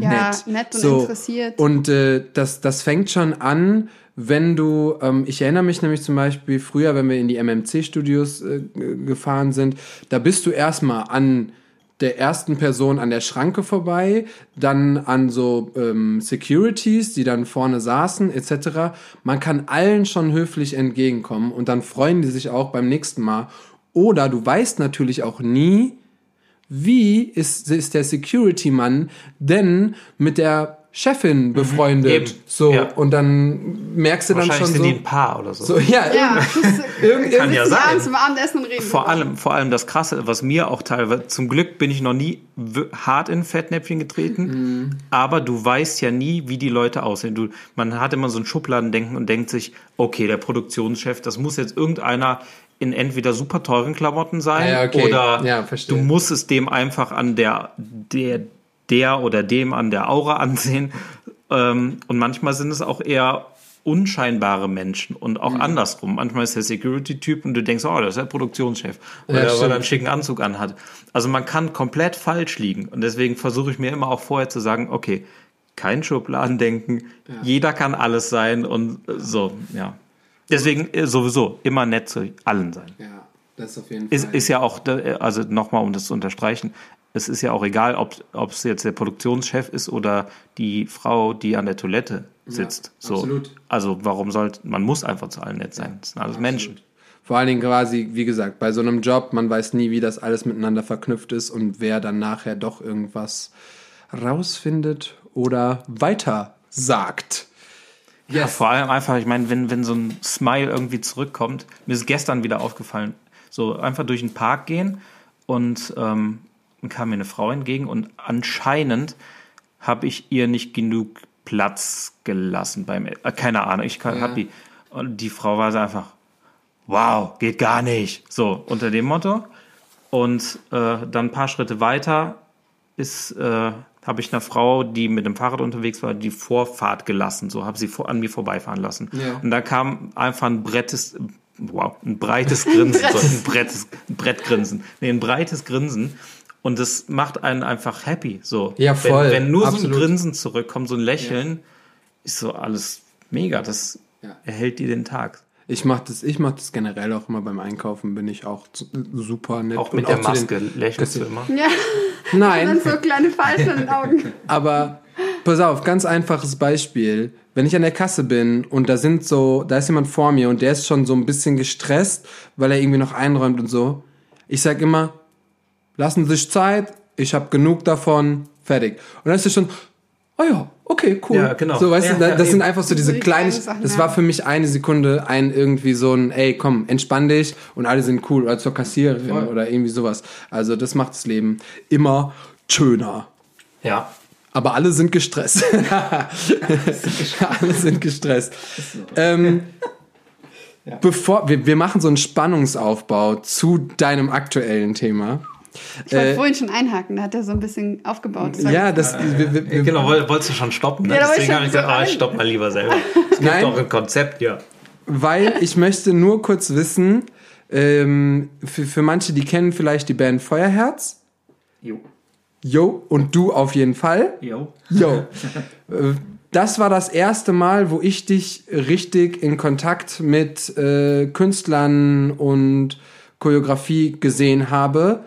[SPEAKER 3] ja,
[SPEAKER 2] nett.
[SPEAKER 3] nett und
[SPEAKER 2] so.
[SPEAKER 3] interessiert.
[SPEAKER 2] Und äh, das, das fängt schon an, wenn du, ähm, ich erinnere mich nämlich zum Beispiel früher, wenn wir in die MMC-Studios äh, gefahren sind, da bist du erstmal an der ersten Person an der Schranke vorbei, dann an so ähm, Securities, die dann vorne saßen, etc. Man kann allen schon höflich entgegenkommen und dann freuen die sich auch beim nächsten Mal. Oder du weißt natürlich auch nie, wie ist, ist der Security-Mann denn mit der Chefin befreundet. Mhm, so, ja. und dann merkst du dann schon
[SPEAKER 1] sind
[SPEAKER 2] so.
[SPEAKER 1] die ein Paar oder so.
[SPEAKER 2] so ja,
[SPEAKER 3] ja <laughs>
[SPEAKER 2] irgend,
[SPEAKER 1] kann ja sein.
[SPEAKER 3] zum Abendessen reden.
[SPEAKER 1] Vor allem, vor allem das Krasse, was mir auch teilweise, zum Glück bin ich noch nie hart in Fettnäpfchen getreten, mhm. aber du weißt ja nie, wie die Leute aussehen. Du, man hat immer so ein Schubladendenken und denkt sich, okay, der Produktionschef, das muss jetzt irgendeiner in entweder super teuren Klamotten sein
[SPEAKER 2] ah, ja, okay.
[SPEAKER 1] oder
[SPEAKER 2] ja,
[SPEAKER 1] du musst es dem einfach an der, der, der oder dem an der Aura <laughs> ansehen. Ähm, und manchmal sind es auch eher unscheinbare Menschen und auch mhm. andersrum. Manchmal ist der Security-Typ und du denkst, oh, das ist der Produktionschef, weil, ja, er, weil er einen schicken Anzug anhat. Also man kann komplett falsch liegen und deswegen versuche ich mir immer auch vorher zu sagen, okay, kein Schubladendenken, ja. jeder kann alles sein und so, ja. Deswegen äh, sowieso immer nett zu allen sein.
[SPEAKER 2] Ja, das auf jeden Fall.
[SPEAKER 1] Ist, ist ja auch, also nochmal, um das zu unterstreichen, es ist ja auch egal, ob es jetzt der Produktionschef ist oder die Frau, die an der Toilette sitzt. Ja, so. Absolut. Also warum sollte, man muss einfach zu allen nett sein. Das sind alles absolut. Menschen.
[SPEAKER 2] Vor allen Dingen quasi, wie gesagt, bei so einem Job, man weiß nie, wie das alles miteinander verknüpft ist und wer dann nachher doch irgendwas rausfindet oder weiter sagt.
[SPEAKER 1] Yes. Ja, vor allem einfach, ich meine, wenn, wenn so ein Smile irgendwie zurückkommt, mir ist gestern wieder aufgefallen, so einfach durch den Park gehen und ähm, kam mir eine Frau entgegen und anscheinend habe ich ihr nicht genug Platz gelassen beim, äh, keine Ahnung, ich ja. habe die, und die Frau war so einfach, wow, geht gar nicht, so unter dem Motto. Und äh, dann ein paar Schritte weiter ist äh, habe ich einer Frau, die mit dem Fahrrad unterwegs war, die Vorfahrt gelassen, so habe sie vor, an mir vorbeifahren lassen. Ja. Und da kam einfach ein brettes, wow, ein breites Grinsen, so ein, brettes, ein Brettgrinsen, nee, ein breites Grinsen. Und das macht einen einfach happy, so.
[SPEAKER 2] Ja, voll.
[SPEAKER 1] Wenn, wenn nur Absolut. so ein Grinsen zurückkommt, so ein Lächeln, ja. ist so alles mega. Das ja. erhält dir den Tag.
[SPEAKER 2] Ich mache das, ich mach das generell auch immer beim Einkaufen, bin ich auch super nett.
[SPEAKER 1] Auch mit und der auch Maske lächelst du immer?
[SPEAKER 3] Ja. <laughs>
[SPEAKER 2] Nein.
[SPEAKER 3] Und dann so kleine Falten in den Augen. <laughs>
[SPEAKER 2] Aber pass auf, ganz einfaches Beispiel. Wenn ich an der Kasse bin und da sind so, da ist jemand vor mir und der ist schon so ein bisschen gestresst, weil er irgendwie noch einräumt und so. Ich sag immer, lassen Sie sich Zeit, ich habe genug davon, fertig. Und dann ist er schon, oh ja, okay, cool.
[SPEAKER 1] Ja, genau.
[SPEAKER 2] So, weißt
[SPEAKER 1] ja,
[SPEAKER 2] du, das ja, sind einfach so diese so kleinen, das war für mich eine Sekunde ein irgendwie so ein, ey, komm, entspann dich und alle sind cool oder zur Kassiererin Voll. oder irgendwie sowas. Also das macht das Leben immer schöner.
[SPEAKER 1] Ja.
[SPEAKER 2] Aber alle sind gestresst. <laughs> alle sind gestresst. Ähm, Bevor wir, wir machen so einen Spannungsaufbau zu deinem aktuellen Thema.
[SPEAKER 3] Ich wollte äh, vorhin schon einhaken, da hat er so ein bisschen aufgebaut.
[SPEAKER 2] Das ja, das.
[SPEAKER 1] Äh, wir, wir, genau, wolltest du schon stoppen. Ne? Ja, Deswegen habe ich gesagt, ah, ich stopp mal lieber selber. <laughs> Es gibt doch ein Konzept, ja.
[SPEAKER 2] Weil ich möchte nur kurz wissen, ähm, für, für manche, die kennen vielleicht die Band Feuerherz.
[SPEAKER 1] Jo.
[SPEAKER 2] Jo, und du auf jeden Fall.
[SPEAKER 1] Jo.
[SPEAKER 2] Jo. <laughs> Äh, das war das erste Mal, wo ich dich richtig in Kontakt mit äh, Künstlern und Choreografie gesehen habe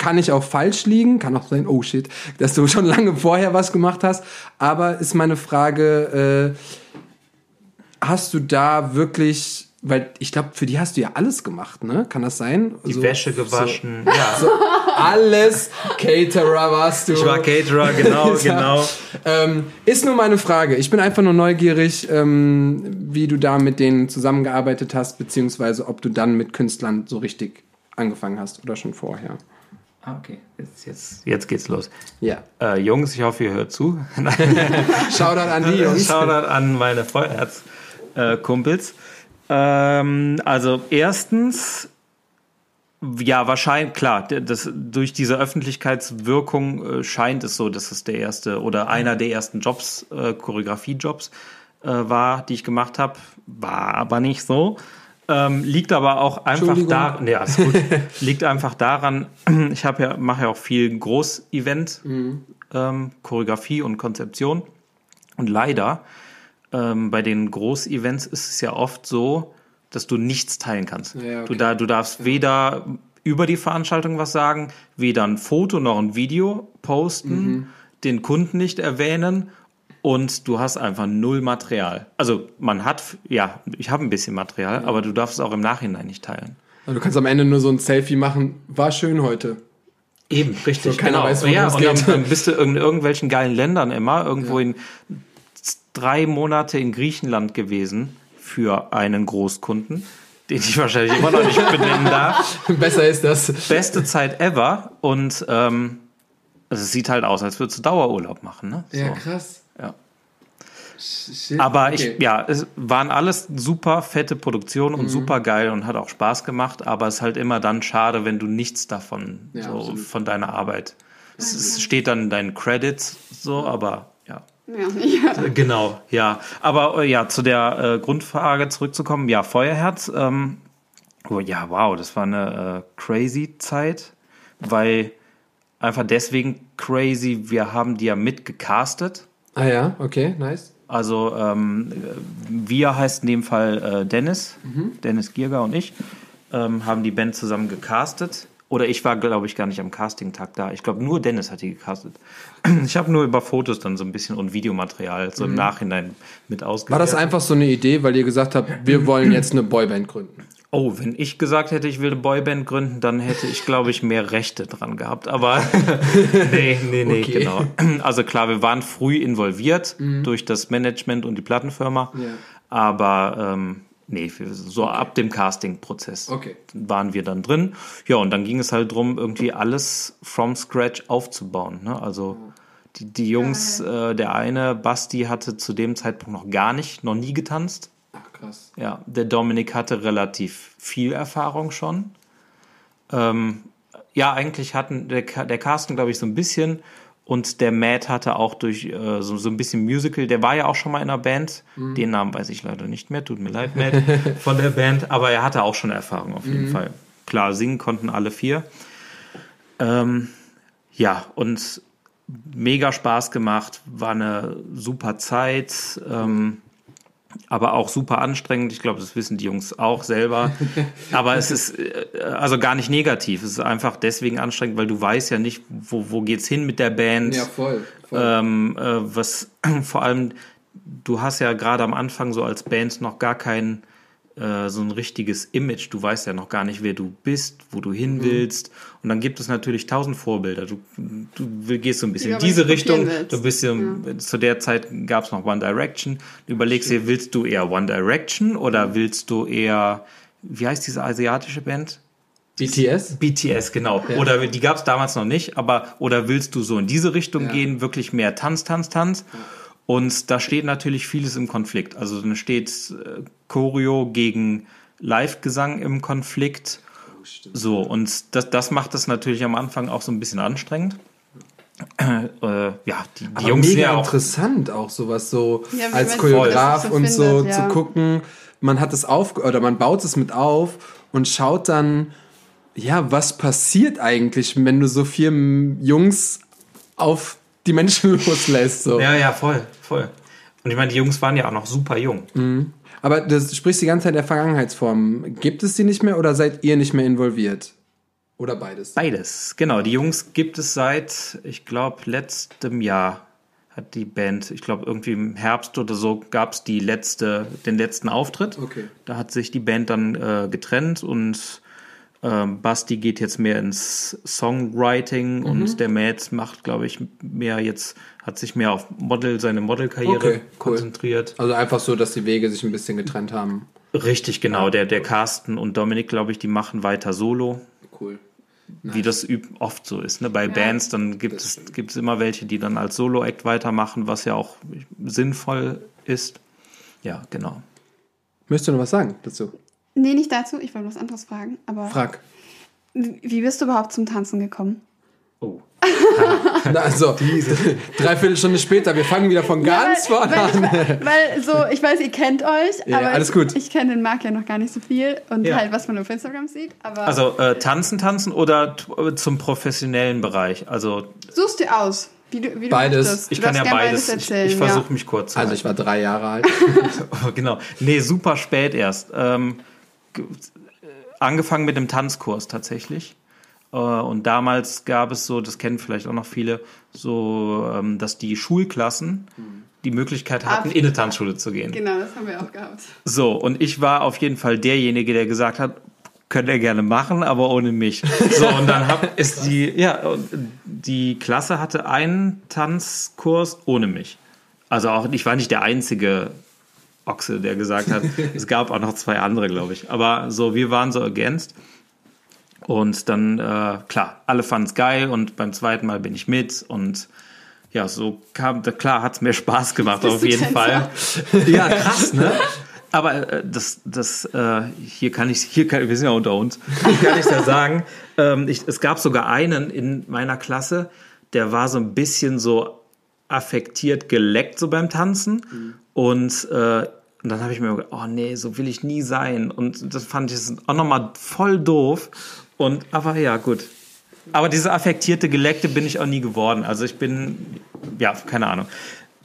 [SPEAKER 2] kann ich auch falsch liegen, kann auch sein, oh shit, dass du schon lange vorher was gemacht hast. Aber ist meine Frage, äh, hast du da wirklich, weil ich glaube, für die hast du ja alles gemacht, ne? Kann das sein?
[SPEAKER 1] Die so, Wäsche gewaschen,
[SPEAKER 2] so, <laughs>
[SPEAKER 1] ja.
[SPEAKER 2] So alles Caterer warst du.
[SPEAKER 1] Ich war Caterer, genau, <laughs> genau.
[SPEAKER 2] Ähm, ist nur meine Frage. Ich bin einfach nur neugierig, ähm, wie du da mit denen zusammengearbeitet hast, beziehungsweise ob du dann mit Künstlern so richtig angefangen hast oder schon vorher.
[SPEAKER 1] Ah, okay. Jetzt, jetzt, jetzt geht's los.
[SPEAKER 2] Ja.
[SPEAKER 1] Äh, Jungs, ich hoffe, ihr hört zu. <laughs>
[SPEAKER 2] Shoutout an die Jungs.
[SPEAKER 1] Shoutout an meine Feuerherz-Kumpels. Ähm, also erstens, ja, wahrscheinlich, klar, das, durch diese Öffentlichkeitswirkung äh, scheint es so, dass es der erste oder einer der ersten Jobs, äh, Choreografiejobs äh, war, die ich gemacht habe. War aber nicht so. Ähm, liegt aber auch einfach daran, ja, ist gut. <laughs> liegt einfach daran, <clears throat> ich habe ja, mache ja auch viel Groß-Event. Mhm. ähm, Choreografie und Konzeption. Und leider ähm, bei den Großevents ist es ja oft so, dass du nichts teilen kannst. Ja, okay. du, da, du darfst weder über die Veranstaltung was sagen, weder ein Foto noch ein Video posten, mhm. den Kunden nicht erwähnen und du hast einfach null Material. Also man hat, ja, ich habe ein bisschen Material, aber du darfst es auch im Nachhinein nicht teilen.
[SPEAKER 2] Also du kannst am Ende nur so ein Selfie machen, war schön heute.
[SPEAKER 1] Eben, richtig. So, keiner genau. weiß, ja, und dann, dann, bist du in irgendwelchen geilen Ländern immer, irgendwo ja. in drei Monate in Griechenland gewesen für einen Großkunden, den ich wahrscheinlich immer noch nicht benennen darf. <laughs>
[SPEAKER 2] Besser ist das.
[SPEAKER 1] Beste Zeit ever und ähm, also es sieht halt aus, als würdest du Dauerurlaub machen. Ne?
[SPEAKER 2] So. Ja, krass.
[SPEAKER 1] Aber okay. ich, ja, es waren alles super fette Produktionen und mhm. super geil und hat auch Spaß gemacht, aber es ist halt immer dann schade, wenn du nichts davon, ja, so von deiner Arbeit. Es, es, steht dann in deinen Credits so, aber ja. Ja, Genau, ja. Aber äh, ja, zu der äh, Grundfrage zurückzukommen, ja, Feuerherz, ähm, oh, ja, wow, das war eine äh, crazy Zeit, weil einfach deswegen crazy, wir haben die ja mitgecastet.
[SPEAKER 2] Ah ja, okay, nice.
[SPEAKER 1] Also ähm, wir heißt in dem Fall äh, Dennis, mhm. Dennis Gierger und ich, ähm, haben die Band zusammen gecastet. Oder ich war, glaube ich, gar nicht am Casting-Tag da. Ich glaube, nur Dennis hat die gecastet. <clears throat> Ich habe nur über Fotos dann so ein bisschen und Videomaterial so mhm. im Nachhinein mit ausgewertet.
[SPEAKER 2] War das einfach so eine Idee, weil ihr gesagt habt, wir <clears throat> wollen jetzt eine Boyband gründen?
[SPEAKER 1] Oh, wenn ich gesagt hätte, ich will eine Boyband gründen, dann hätte ich, glaube ich, mehr Rechte dran gehabt. Aber <laughs> nee, <laughs> nee, nee, okay. genau. Also klar, wir waren früh involviert mhm. durch das Management und die Plattenfirma. Ja. Aber ähm, nee, so okay. ab dem Casting-Prozess okay. waren wir dann drin. Ja, und dann ging es halt darum, irgendwie alles from scratch aufzubauen. Ne? Also die, die Jungs, äh, der eine, Basti, hatte zu dem Zeitpunkt noch gar nicht, noch nie getanzt.
[SPEAKER 2] Krass.
[SPEAKER 1] Ja, der Dominik hatte relativ viel Erfahrung schon. Ähm, ja, eigentlich hatten der, der Carsten, glaube ich, so ein bisschen und der Matt hatte auch durch äh, so, so ein bisschen Musical, der war ja auch schon mal in einer Band. Mhm. Den Namen weiß ich leider nicht mehr, tut mir leid, Matt, <laughs> von der Band, aber er hatte auch schon Erfahrung auf jeden mhm. Fall. Klar, singen konnten alle vier. Ähm, ja, und mega Spaß gemacht, war eine super Zeit. Ähm, aber auch super anstrengend. Ich glaube, das wissen die Jungs auch selber. <laughs> aber es ist äh, also gar nicht negativ. Es ist einfach deswegen anstrengend, weil du weißt ja nicht, wo, wo geht's hin mit der Band.
[SPEAKER 2] Ja, voll.
[SPEAKER 1] voll. Ähm, äh, was <clears throat> vor allem, du hast ja gerade am Anfang so als Band noch gar keinen äh, so ein richtiges Image. Du weißt ja noch gar nicht, wer du bist, wo du hin mhm. willst. Und dann gibt es natürlich tausend Vorbilder. Du, du gehst so ein bisschen in diese Richtung. Du bist ja, ja. zu der Zeit gab es noch One Direction. Du überlegst dir, willst du eher One Direction oder willst du eher, wie heißt diese asiatische Band?
[SPEAKER 2] BTS?
[SPEAKER 1] BTS, genau. Ja. Oder die gab es damals noch nicht, aber oder willst du so in diese Richtung ja. gehen, wirklich mehr Tanz, Tanz, Tanz? Ja. Und da steht natürlich vieles im Konflikt. Also dann steht äh, Choreo gegen Live-Gesang im Konflikt. Oh, so, und das, das macht es natürlich am Anfang auch so ein bisschen anstrengend. Äh, ja, die, die
[SPEAKER 2] Jungs mega auch interessant auch sowas so ja, als Choreograf so und findet, so ja. zu gucken. Man hat es auf oder man baut es mit auf und schaut dann, ja, was passiert eigentlich, wenn du so vier Jungs auf die Menschen <laughs> loslässt. So.
[SPEAKER 1] Ja, ja, voll, voll. Und ich meine, die Jungs waren ja auch noch super jung.
[SPEAKER 2] Mhm. Aber du sprichst die ganze Zeit der Vergangenheitsform. Gibt es die nicht mehr oder seid ihr nicht mehr involviert? Oder beides?
[SPEAKER 1] Beides, genau. Die Jungs gibt es seit, ich glaube, letztem Jahr hat die Band, ich glaube, irgendwie im Herbst oder so gab es die letzte, den letzten Auftritt.
[SPEAKER 2] Okay.
[SPEAKER 1] Da hat sich die Band dann äh, getrennt und ähm, Basti geht jetzt mehr ins Songwriting mhm. und der Matt macht, glaube ich, mehr jetzt, hat sich mehr auf Model, seine Modelkarriere okay, cool. konzentriert.
[SPEAKER 2] Also einfach so, dass die Wege sich ein bisschen getrennt haben.
[SPEAKER 1] Richtig, genau. Der, der Carsten und Dominik, glaube ich, die machen weiter Solo.
[SPEAKER 2] Cool.
[SPEAKER 1] Nice. Wie das oft so ist. Ne? Bei ja, Bands, dann gibt es, gibt es immer welche, die dann als Solo-Act weitermachen, was ja auch sinnvoll ist. Ja, genau.
[SPEAKER 2] Möchtest du noch was sagen dazu?
[SPEAKER 3] Nee, nicht dazu. Ich wollte was anderes fragen. Aber
[SPEAKER 2] Frag.
[SPEAKER 3] Wie bist du überhaupt zum Tanzen gekommen?
[SPEAKER 1] Oh. <laughs>
[SPEAKER 2] Na, also, Diese. dreiviertel Stunde später, wir fangen wieder von ganz ja, vorne an.
[SPEAKER 3] Weil, <laughs> weil, so, ich weiß, ihr kennt euch,
[SPEAKER 2] ja, aber alles gut.
[SPEAKER 3] ich, ich kenne den Marc ja noch gar nicht so viel und ja. halt, was man auf Instagram sieht. Aber
[SPEAKER 1] also äh, tanzen, tanzen oder zum professionellen Bereich? Also
[SPEAKER 3] Suchst dir aus. Wie du, wie
[SPEAKER 2] du beides.
[SPEAKER 1] Ich kann ja beides. beides ich, ich versuche ja. mich kurz
[SPEAKER 2] zu Also ich war drei Jahre alt. <laughs>
[SPEAKER 1] genau. Nee, super spät erst. Ähm, angefangen mit dem Tanzkurs tatsächlich. Äh, und damals gab es so, das kennen vielleicht auch noch viele, so, ähm, dass die Schulklassen die Möglichkeit hatten, Ach, in eine Tanzschule zu gehen.
[SPEAKER 3] Genau, das haben wir auch gehabt.
[SPEAKER 1] So, und ich war auf jeden Fall derjenige, der gesagt hat, könnt ihr gerne machen, aber ohne mich. So, und dann hab, <laughs> ist die, ja, die Klasse hatte einen Tanzkurs ohne mich. Also auch, ich war nicht der einzige Ochse, der gesagt hat, <laughs> es gab auch noch zwei andere, glaube ich. Aber so, wir waren so ergänzt. Und dann, äh, klar, alle fanden es geil und beim zweiten Mal bin ich mit und ja, so kam, klar, hat es mir Spaß gemacht, auf jeden Fall. ja, krass, ne? Aber äh, das, das, äh, hier kann ich, hier kann, wir sind ja unter uns, hier kann ich ja sagen, ähm, ich, es gab sogar einen in meiner Klasse, der war so ein bisschen so affektiert geleckt so beim Tanzen mhm. und äh, und dann habe ich mir gedacht, oh nee, so will ich nie sein. Und das fand ich auch nochmal voll doof. Und, aber ja, gut. Aber diese affektierte Geleckte bin ich auch nie geworden. Also ich bin, ja, keine Ahnung.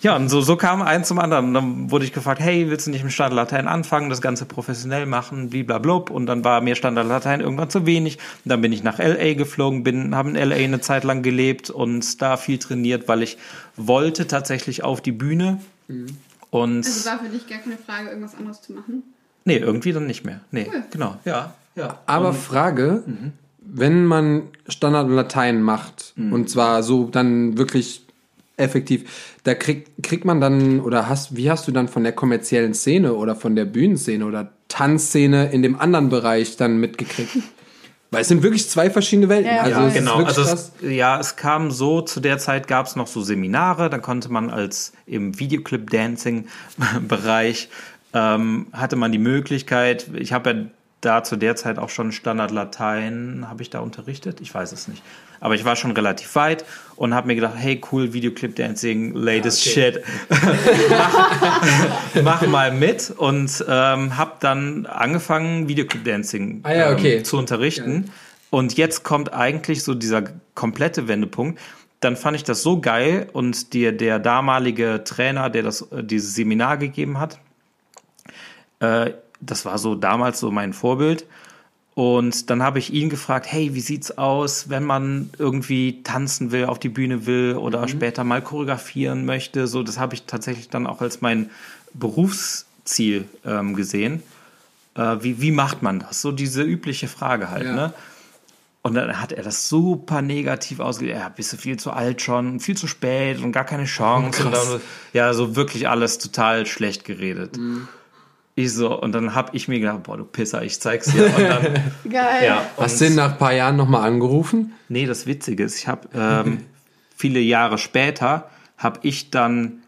[SPEAKER 1] Ja, und so, so kam eins zum anderen. Und dann wurde ich gefragt, hey, willst du nicht mit Standardlatein anfangen, das Ganze professionell machen, bliblablub. Und dann war mir Standardlatein irgendwann zu wenig. Und dann bin ich nach L.A. geflogen, bin, habe in L.A. eine Zeit lang gelebt und da viel trainiert, weil ich wollte tatsächlich auf die Bühne. Mhm. Und
[SPEAKER 3] also war für dich gar keine Frage, irgendwas anderes zu machen?
[SPEAKER 1] Nee, irgendwie dann nicht mehr. Nee, cool. genau, ja. Ja.
[SPEAKER 2] Aber und, Frage, mhm. wenn man Standard Latein macht mhm. und zwar so dann wirklich effektiv, da kriegt, kriegt man dann oder hast, wie hast du dann von der kommerziellen Szene oder von der Bühnenszene oder Tanzszene in dem anderen Bereich dann mitgekriegt? <laughs> Weil es sind wirklich zwei verschiedene Welten.
[SPEAKER 1] Ja, also ja genau. Also es, ja, es kam so, zu der Zeit gab es noch so Seminare, da konnte man als im Videoclip-Dancing-Bereich ähm, hatte man die Möglichkeit, ich habe ja da zu der Zeit auch schon Standard Latein, habe ich da unterrichtet? Ich weiß es nicht. Aber ich war schon relativ weit und habe mir gedacht, hey cool, Videoclip Dancing, latest okay. shit. <laughs> mach, mach, mal mit und ähm, habe dann angefangen, Videoclip Dancing
[SPEAKER 2] ah, ja, okay.
[SPEAKER 1] ähm, zu unterrichten. Ja. Und jetzt kommt eigentlich so dieser komplette Wendepunkt. Dann fand ich das so geil und der, der damalige Trainer, der das, äh, dieses Seminar gegeben hat, äh, das war so damals so mein Vorbild. Und dann habe ich ihn gefragt, hey, wie sieht's aus, wenn man irgendwie tanzen will, auf die Bühne will oder mhm. später mal choreografieren möchte? So, das habe ich tatsächlich dann auch als mein Berufsziel ähm, gesehen. Äh, wie, wie macht man das? So diese übliche Frage halt, ja. ne? Und dann hat er das super negativ ausgelegt. Ja, bist du viel zu alt schon, viel zu spät und gar keine <laughs> Chance. Oh, dann, ja, so wirklich alles total schlecht geredet. Mhm. Ich so, und dann hab ich mir gedacht, boah, du Pisser, ich zeig's dir. Und dann, <laughs>
[SPEAKER 3] Geil.
[SPEAKER 2] Ja, Hast du ihn nach ein paar Jahren nochmal angerufen?
[SPEAKER 1] Nee, das Witzige ist, ich habe ähm, <laughs> viele Jahre später, habe ich dann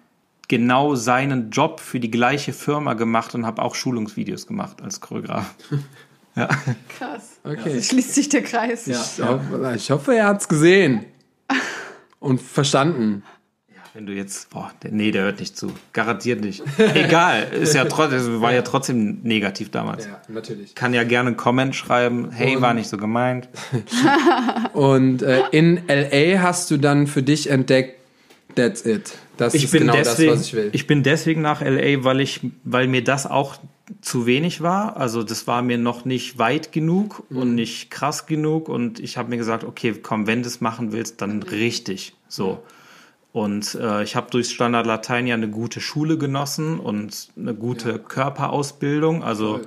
[SPEAKER 1] genau seinen Job für die gleiche Firma gemacht und habe auch Schulungsvideos gemacht als Choreograf. <laughs>
[SPEAKER 3] ja. Krass. Okay. Also schließt sich der Kreis.
[SPEAKER 2] Ja. Ich, hoffe, ich hoffe, er hat's gesehen und verstanden.
[SPEAKER 1] Wenn du jetzt, boah, der, nee, der hört nicht zu. Garantiert nicht. Egal, ist ja trotzdem, war ja trotzdem negativ damals.
[SPEAKER 2] Ja, natürlich.
[SPEAKER 1] Kann ja gerne einen Comment schreiben, hey, und, war nicht so gemeint. <laughs>
[SPEAKER 2] und äh, in LA hast du dann für dich entdeckt, that's it. Das
[SPEAKER 1] ich ist genau deswegen, das, was ich will. Ich bin deswegen nach LA, weil ich, weil mir das auch zu wenig war. Also das war mir noch nicht weit genug mhm. und nicht krass genug. Und ich habe mir gesagt, okay, komm, wenn du es machen willst, dann richtig. So. Und äh, ich habe durchs Standard Latein ja eine gute Schule genossen und eine gute ja. Körperausbildung. Also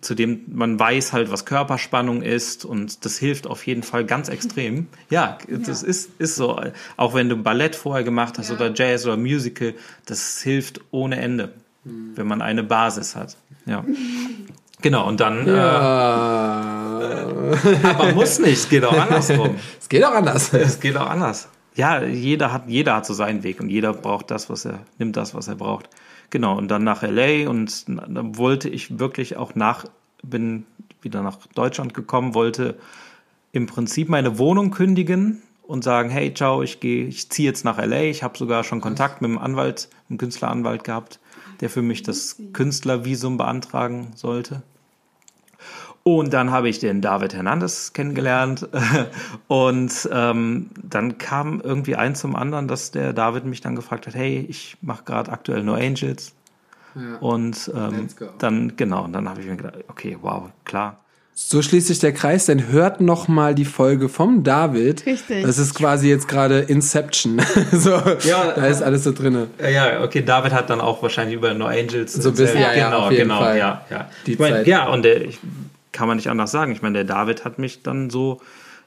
[SPEAKER 1] zudem man weiß halt, was Körperspannung ist und das hilft auf jeden Fall ganz <laughs> extrem. Ja, das ja. Ist, ist so. Auch wenn du Ballett vorher gemacht hast ja. oder Jazz oder Musical, das hilft ohne Ende, mhm. wenn man eine Basis hat. Ja. Genau, und dann. Ja. Äh, <laughs> aber muss nicht, es geht auch andersrum. <laughs>
[SPEAKER 2] es geht auch anders.
[SPEAKER 1] Es geht auch anders ja, jeder hat, jeder hat so seinen Weg und jeder braucht das, was er, nimmt das, was er braucht. Genau, und dann nach LA und dann wollte ich wirklich auch nach, bin wieder nach Deutschland gekommen, wollte im Prinzip meine Wohnung kündigen und sagen, hey, ciao, ich gehe, ich ziehe jetzt nach LA. Ich habe sogar schon Kontakt mit einem Anwalt, einem Künstleranwalt gehabt, der für mich das Künstlervisum beantragen sollte. Und dann habe ich den David Hernandez kennengelernt. <laughs> Und ähm, dann kam irgendwie eins zum anderen, dass der David mich dann gefragt hat, hey, ich mache gerade aktuell nur Angels. Ja. Und ähm, dann, genau, und dann habe ich mir gedacht, okay, wow, klar.
[SPEAKER 2] So schließt sich der Kreis, dann hört noch mal die Folge vom David. Richtig. Das ist quasi jetzt gerade Inception. <laughs> so, ja, da ist alles so drin.
[SPEAKER 1] Ja, okay, David hat dann auch wahrscheinlich über No Angels. So ein bisschen, ja, genau, ja, genau, Fall. ja, ja. Die ich mein, ja, und der, ich, kann man nicht anders sagen. Ich meine, der David hat mich dann so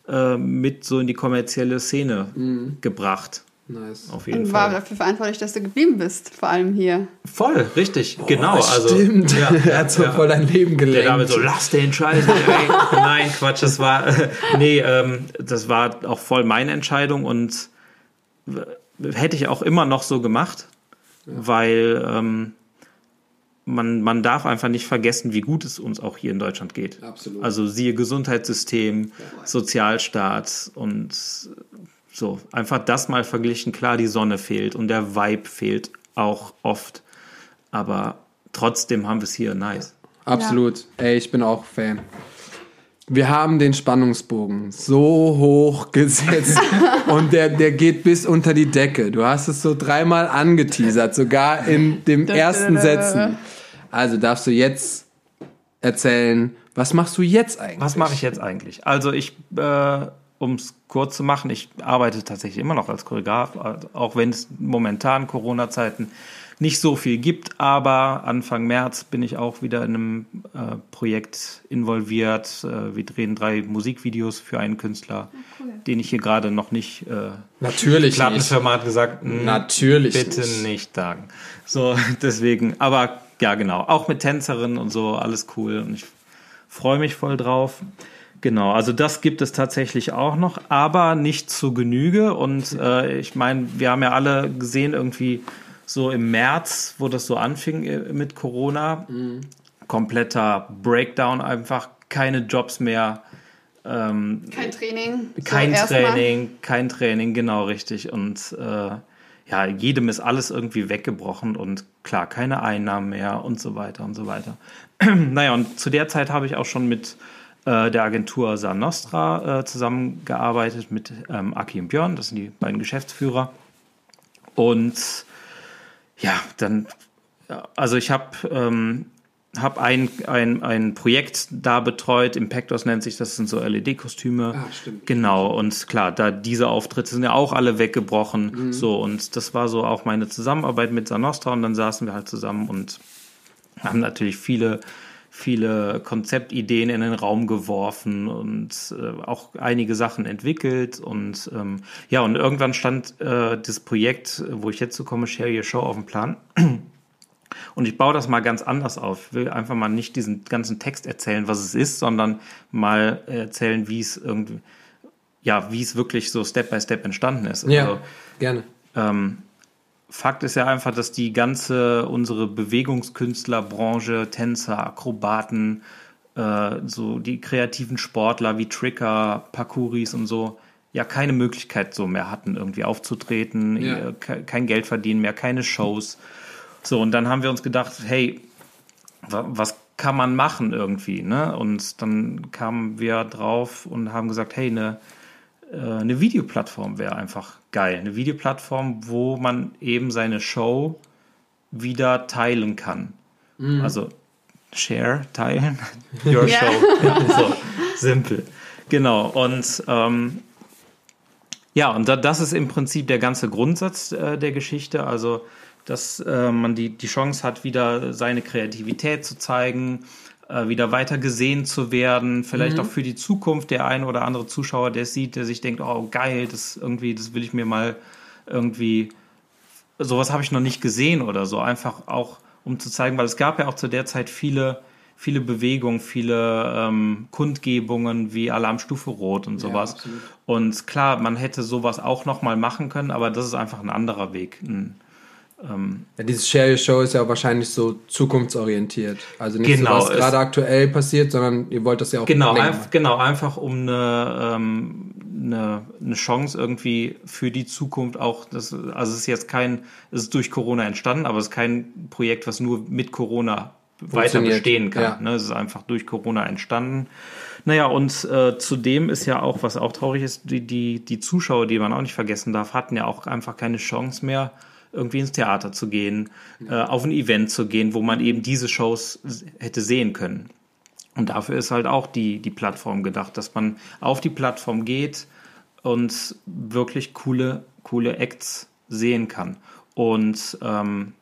[SPEAKER 1] äh, mit so in die kommerzielle Szene mhm. gebracht.
[SPEAKER 3] Nice. Auf jeden und Fall. war dafür verantwortlich, dass du geblieben bist, vor allem hier.
[SPEAKER 1] Voll, richtig, oh, genau. Also,
[SPEAKER 2] stimmt. <laughs> Ja, er hat so ja. voll dein Leben gelenkt. Der
[SPEAKER 1] David so, lass den Scheiß. <laughs> Nein, Quatsch, das war, <laughs> nee, ähm, das war auch voll meine Entscheidung und hätte ich auch immer noch so gemacht, ja. weil ähm, man, man darf einfach nicht vergessen, wie gut es uns auch hier in Deutschland geht. Absolut. Also siehe Gesundheitssystem, ja. Sozialstaat und so. Einfach das mal verglichen. Klar, die Sonne fehlt und der Vibe fehlt auch oft. Aber trotzdem haben wir es hier nice.
[SPEAKER 2] Absolut. Ja. Ey, ich bin auch Fan. Wir haben den Spannungsbogen so hoch <laughs> gesetzt und der, der geht bis unter die Decke. Du hast es so dreimal angeteasert, sogar in dem ersten Sätzen. Also darfst du jetzt erzählen, was machst du jetzt eigentlich?
[SPEAKER 1] Was mache ich jetzt eigentlich? Also ich, äh, um es kurz zu machen, ich arbeite tatsächlich immer noch als Choreograf, auch wenn es momentan Corona-Zeiten nicht so viel gibt, aber Anfang März bin ich auch wieder in einem äh, Projekt involviert. Äh, wir drehen drei Musikvideos für einen Künstler, oh, cool. den ich hier gerade noch nicht
[SPEAKER 2] äh, natürlich
[SPEAKER 1] Plattenfirma hat gesagt,
[SPEAKER 2] natürlich
[SPEAKER 1] bitte nicht. nicht sagen. So <laughs> deswegen, aber ja, genau. Auch mit Tänzerinnen und so, alles cool. Und ich freue mich voll drauf. Genau, also das gibt es tatsächlich auch noch, aber nicht zu Genüge. Und äh, ich meine, wir haben ja alle gesehen, irgendwie so im März, wo das so anfing äh, mit Corona, mhm. kompletter Breakdown, einfach keine Jobs mehr.
[SPEAKER 3] Ähm, kein Training.
[SPEAKER 1] Kein so Training, kein Training, genau richtig. Und äh, ja, jedem ist alles irgendwie weggebrochen und klar, keine Einnahmen mehr und so weiter und so weiter. <clears throat> naja, und zu der Zeit habe ich auch schon mit äh, der Agentur Sa Nostra äh, zusammengearbeitet, mit ähm, Aki und Björn, das sind die beiden Geschäftsführer. Und ja, dann, also ich habe ähm, habe ein, ein, ein Projekt da betreut, Impactors nennt sich, das sind so LED-Kostüme. Ah, stimmt. Genau, und klar, da diese Auftritte sind ja auch alle weggebrochen. Mhm. So, und das war so auch meine Zusammenarbeit mit Sanostra und dann saßen wir halt zusammen und haben natürlich viele, viele Konzeptideen in den Raum geworfen und äh, auch einige Sachen entwickelt. Und ähm, ja, und irgendwann stand äh, das Projekt, wo ich jetzt so komme, Share Your Show auf dem Plan. Und ich baue das mal ganz anders auf. Ich will einfach mal nicht diesen ganzen Text erzählen, was es ist, sondern mal erzählen, wie es irgendwie, ja, wie es wirklich so Step by Step entstanden ist.
[SPEAKER 2] Ja, also, gerne.
[SPEAKER 1] Ähm, Fakt ist ja einfach, dass die ganze, unsere Bewegungskünstlerbranche, Tänzer, Akrobaten, äh, so die kreativen Sportler wie Tricker, Parkouris und so, ja keine Möglichkeit so mehr hatten, irgendwie aufzutreten, ja. kein Geld verdienen mehr, keine Shows. So, und dann haben wir uns gedacht, hey, was kann man machen irgendwie, ne? Und dann kamen wir drauf und haben gesagt, hey, eine, äh, eine Videoplattform wäre einfach geil. Eine Videoplattform, wo man eben seine Show wieder teilen kann. Mhm. Also share, teilen, <laughs> your yeah. show. Ja, <laughs> so, simpel. Genau. Und ähm, ja, und das ist im Prinzip der ganze Grundsatz äh, der Geschichte. Also dass äh, man die, die Chance hat, wieder seine Kreativität zu zeigen, äh, wieder weiter gesehen zu werden, vielleicht mhm. auch für die Zukunft der eine oder andere Zuschauer, der es sieht, der sich denkt, oh geil, das irgendwie, das will ich mir mal irgendwie, sowas habe ich noch nicht gesehen oder so, einfach auch um zu zeigen, weil es gab ja auch zu der Zeit viele viele Bewegungen, viele ähm, Kundgebungen wie Alarmstufe Rot und sowas. Ja, und klar, man hätte sowas auch noch mal machen können, aber das ist einfach ein anderer Weg, ein,
[SPEAKER 2] ähm, ja, dieses Share Your Show ist ja wahrscheinlich so zukunftsorientiert. Also nicht genau, so, was gerade aktuell passiert, sondern ihr wollt das ja auch
[SPEAKER 1] genau, einf genau einfach um eine, ähm, eine, eine Chance irgendwie für die Zukunft auch. Das, also es ist jetzt kein, es ist durch Corona entstanden, aber es ist kein Projekt, was nur mit Corona weiter bestehen kann. Ja. Ne? Es ist einfach durch Corona entstanden. Naja, und äh, zudem ist ja auch, was auch traurig ist, die, die, die Zuschauer, die man auch nicht vergessen darf, hatten ja auch einfach keine Chance mehr, irgendwie ins Theater zu gehen, äh, auf ein Event zu gehen, wo man eben diese Shows hätte sehen können. Und dafür ist halt auch die, die Plattform gedacht, dass man auf die Plattform geht und wirklich coole, coole Acts sehen kann. Und ähm,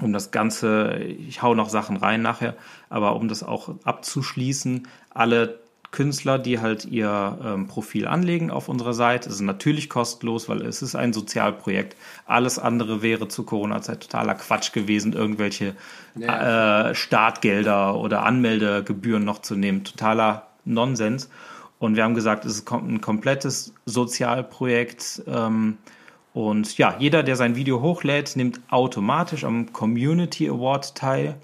[SPEAKER 1] um das Ganze, ich hau noch Sachen rein nachher, aber um das auch abzuschließen, alle Künstler, die halt ihr ähm, Profil anlegen auf unserer Seite. Es ist natürlich kostenlos, weil es ist ein Sozialprojekt. Alles andere wäre zu Corona-Zeit totaler Quatsch gewesen, irgendwelche ja. äh, Startgelder oder Anmeldegebühren noch zu nehmen. Totaler Nonsens. Und wir haben gesagt, es ist ein komplettes Sozialprojekt. Ähm, und ja, jeder, der sein Video hochlädt, nimmt automatisch am Community Award teil.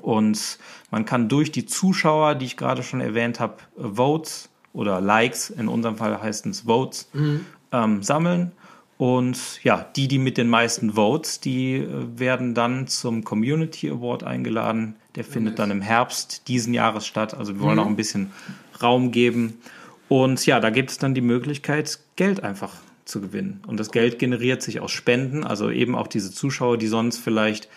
[SPEAKER 1] Und man kann durch die Zuschauer, die ich gerade schon erwähnt habe, Votes oder Likes, in unserem Fall heißt es Votes, mhm. ähm, sammeln. Und ja, die, die mit den meisten Votes, die äh, werden dann zum Community Award eingeladen. Der findet dann im Herbst diesen Jahres statt. Also wir wollen mhm. auch ein bisschen Raum geben. Und ja, da gibt es dann die Möglichkeit, Geld einfach zu gewinnen. Und das Geld generiert sich aus Spenden, also eben auch diese Zuschauer, die sonst vielleicht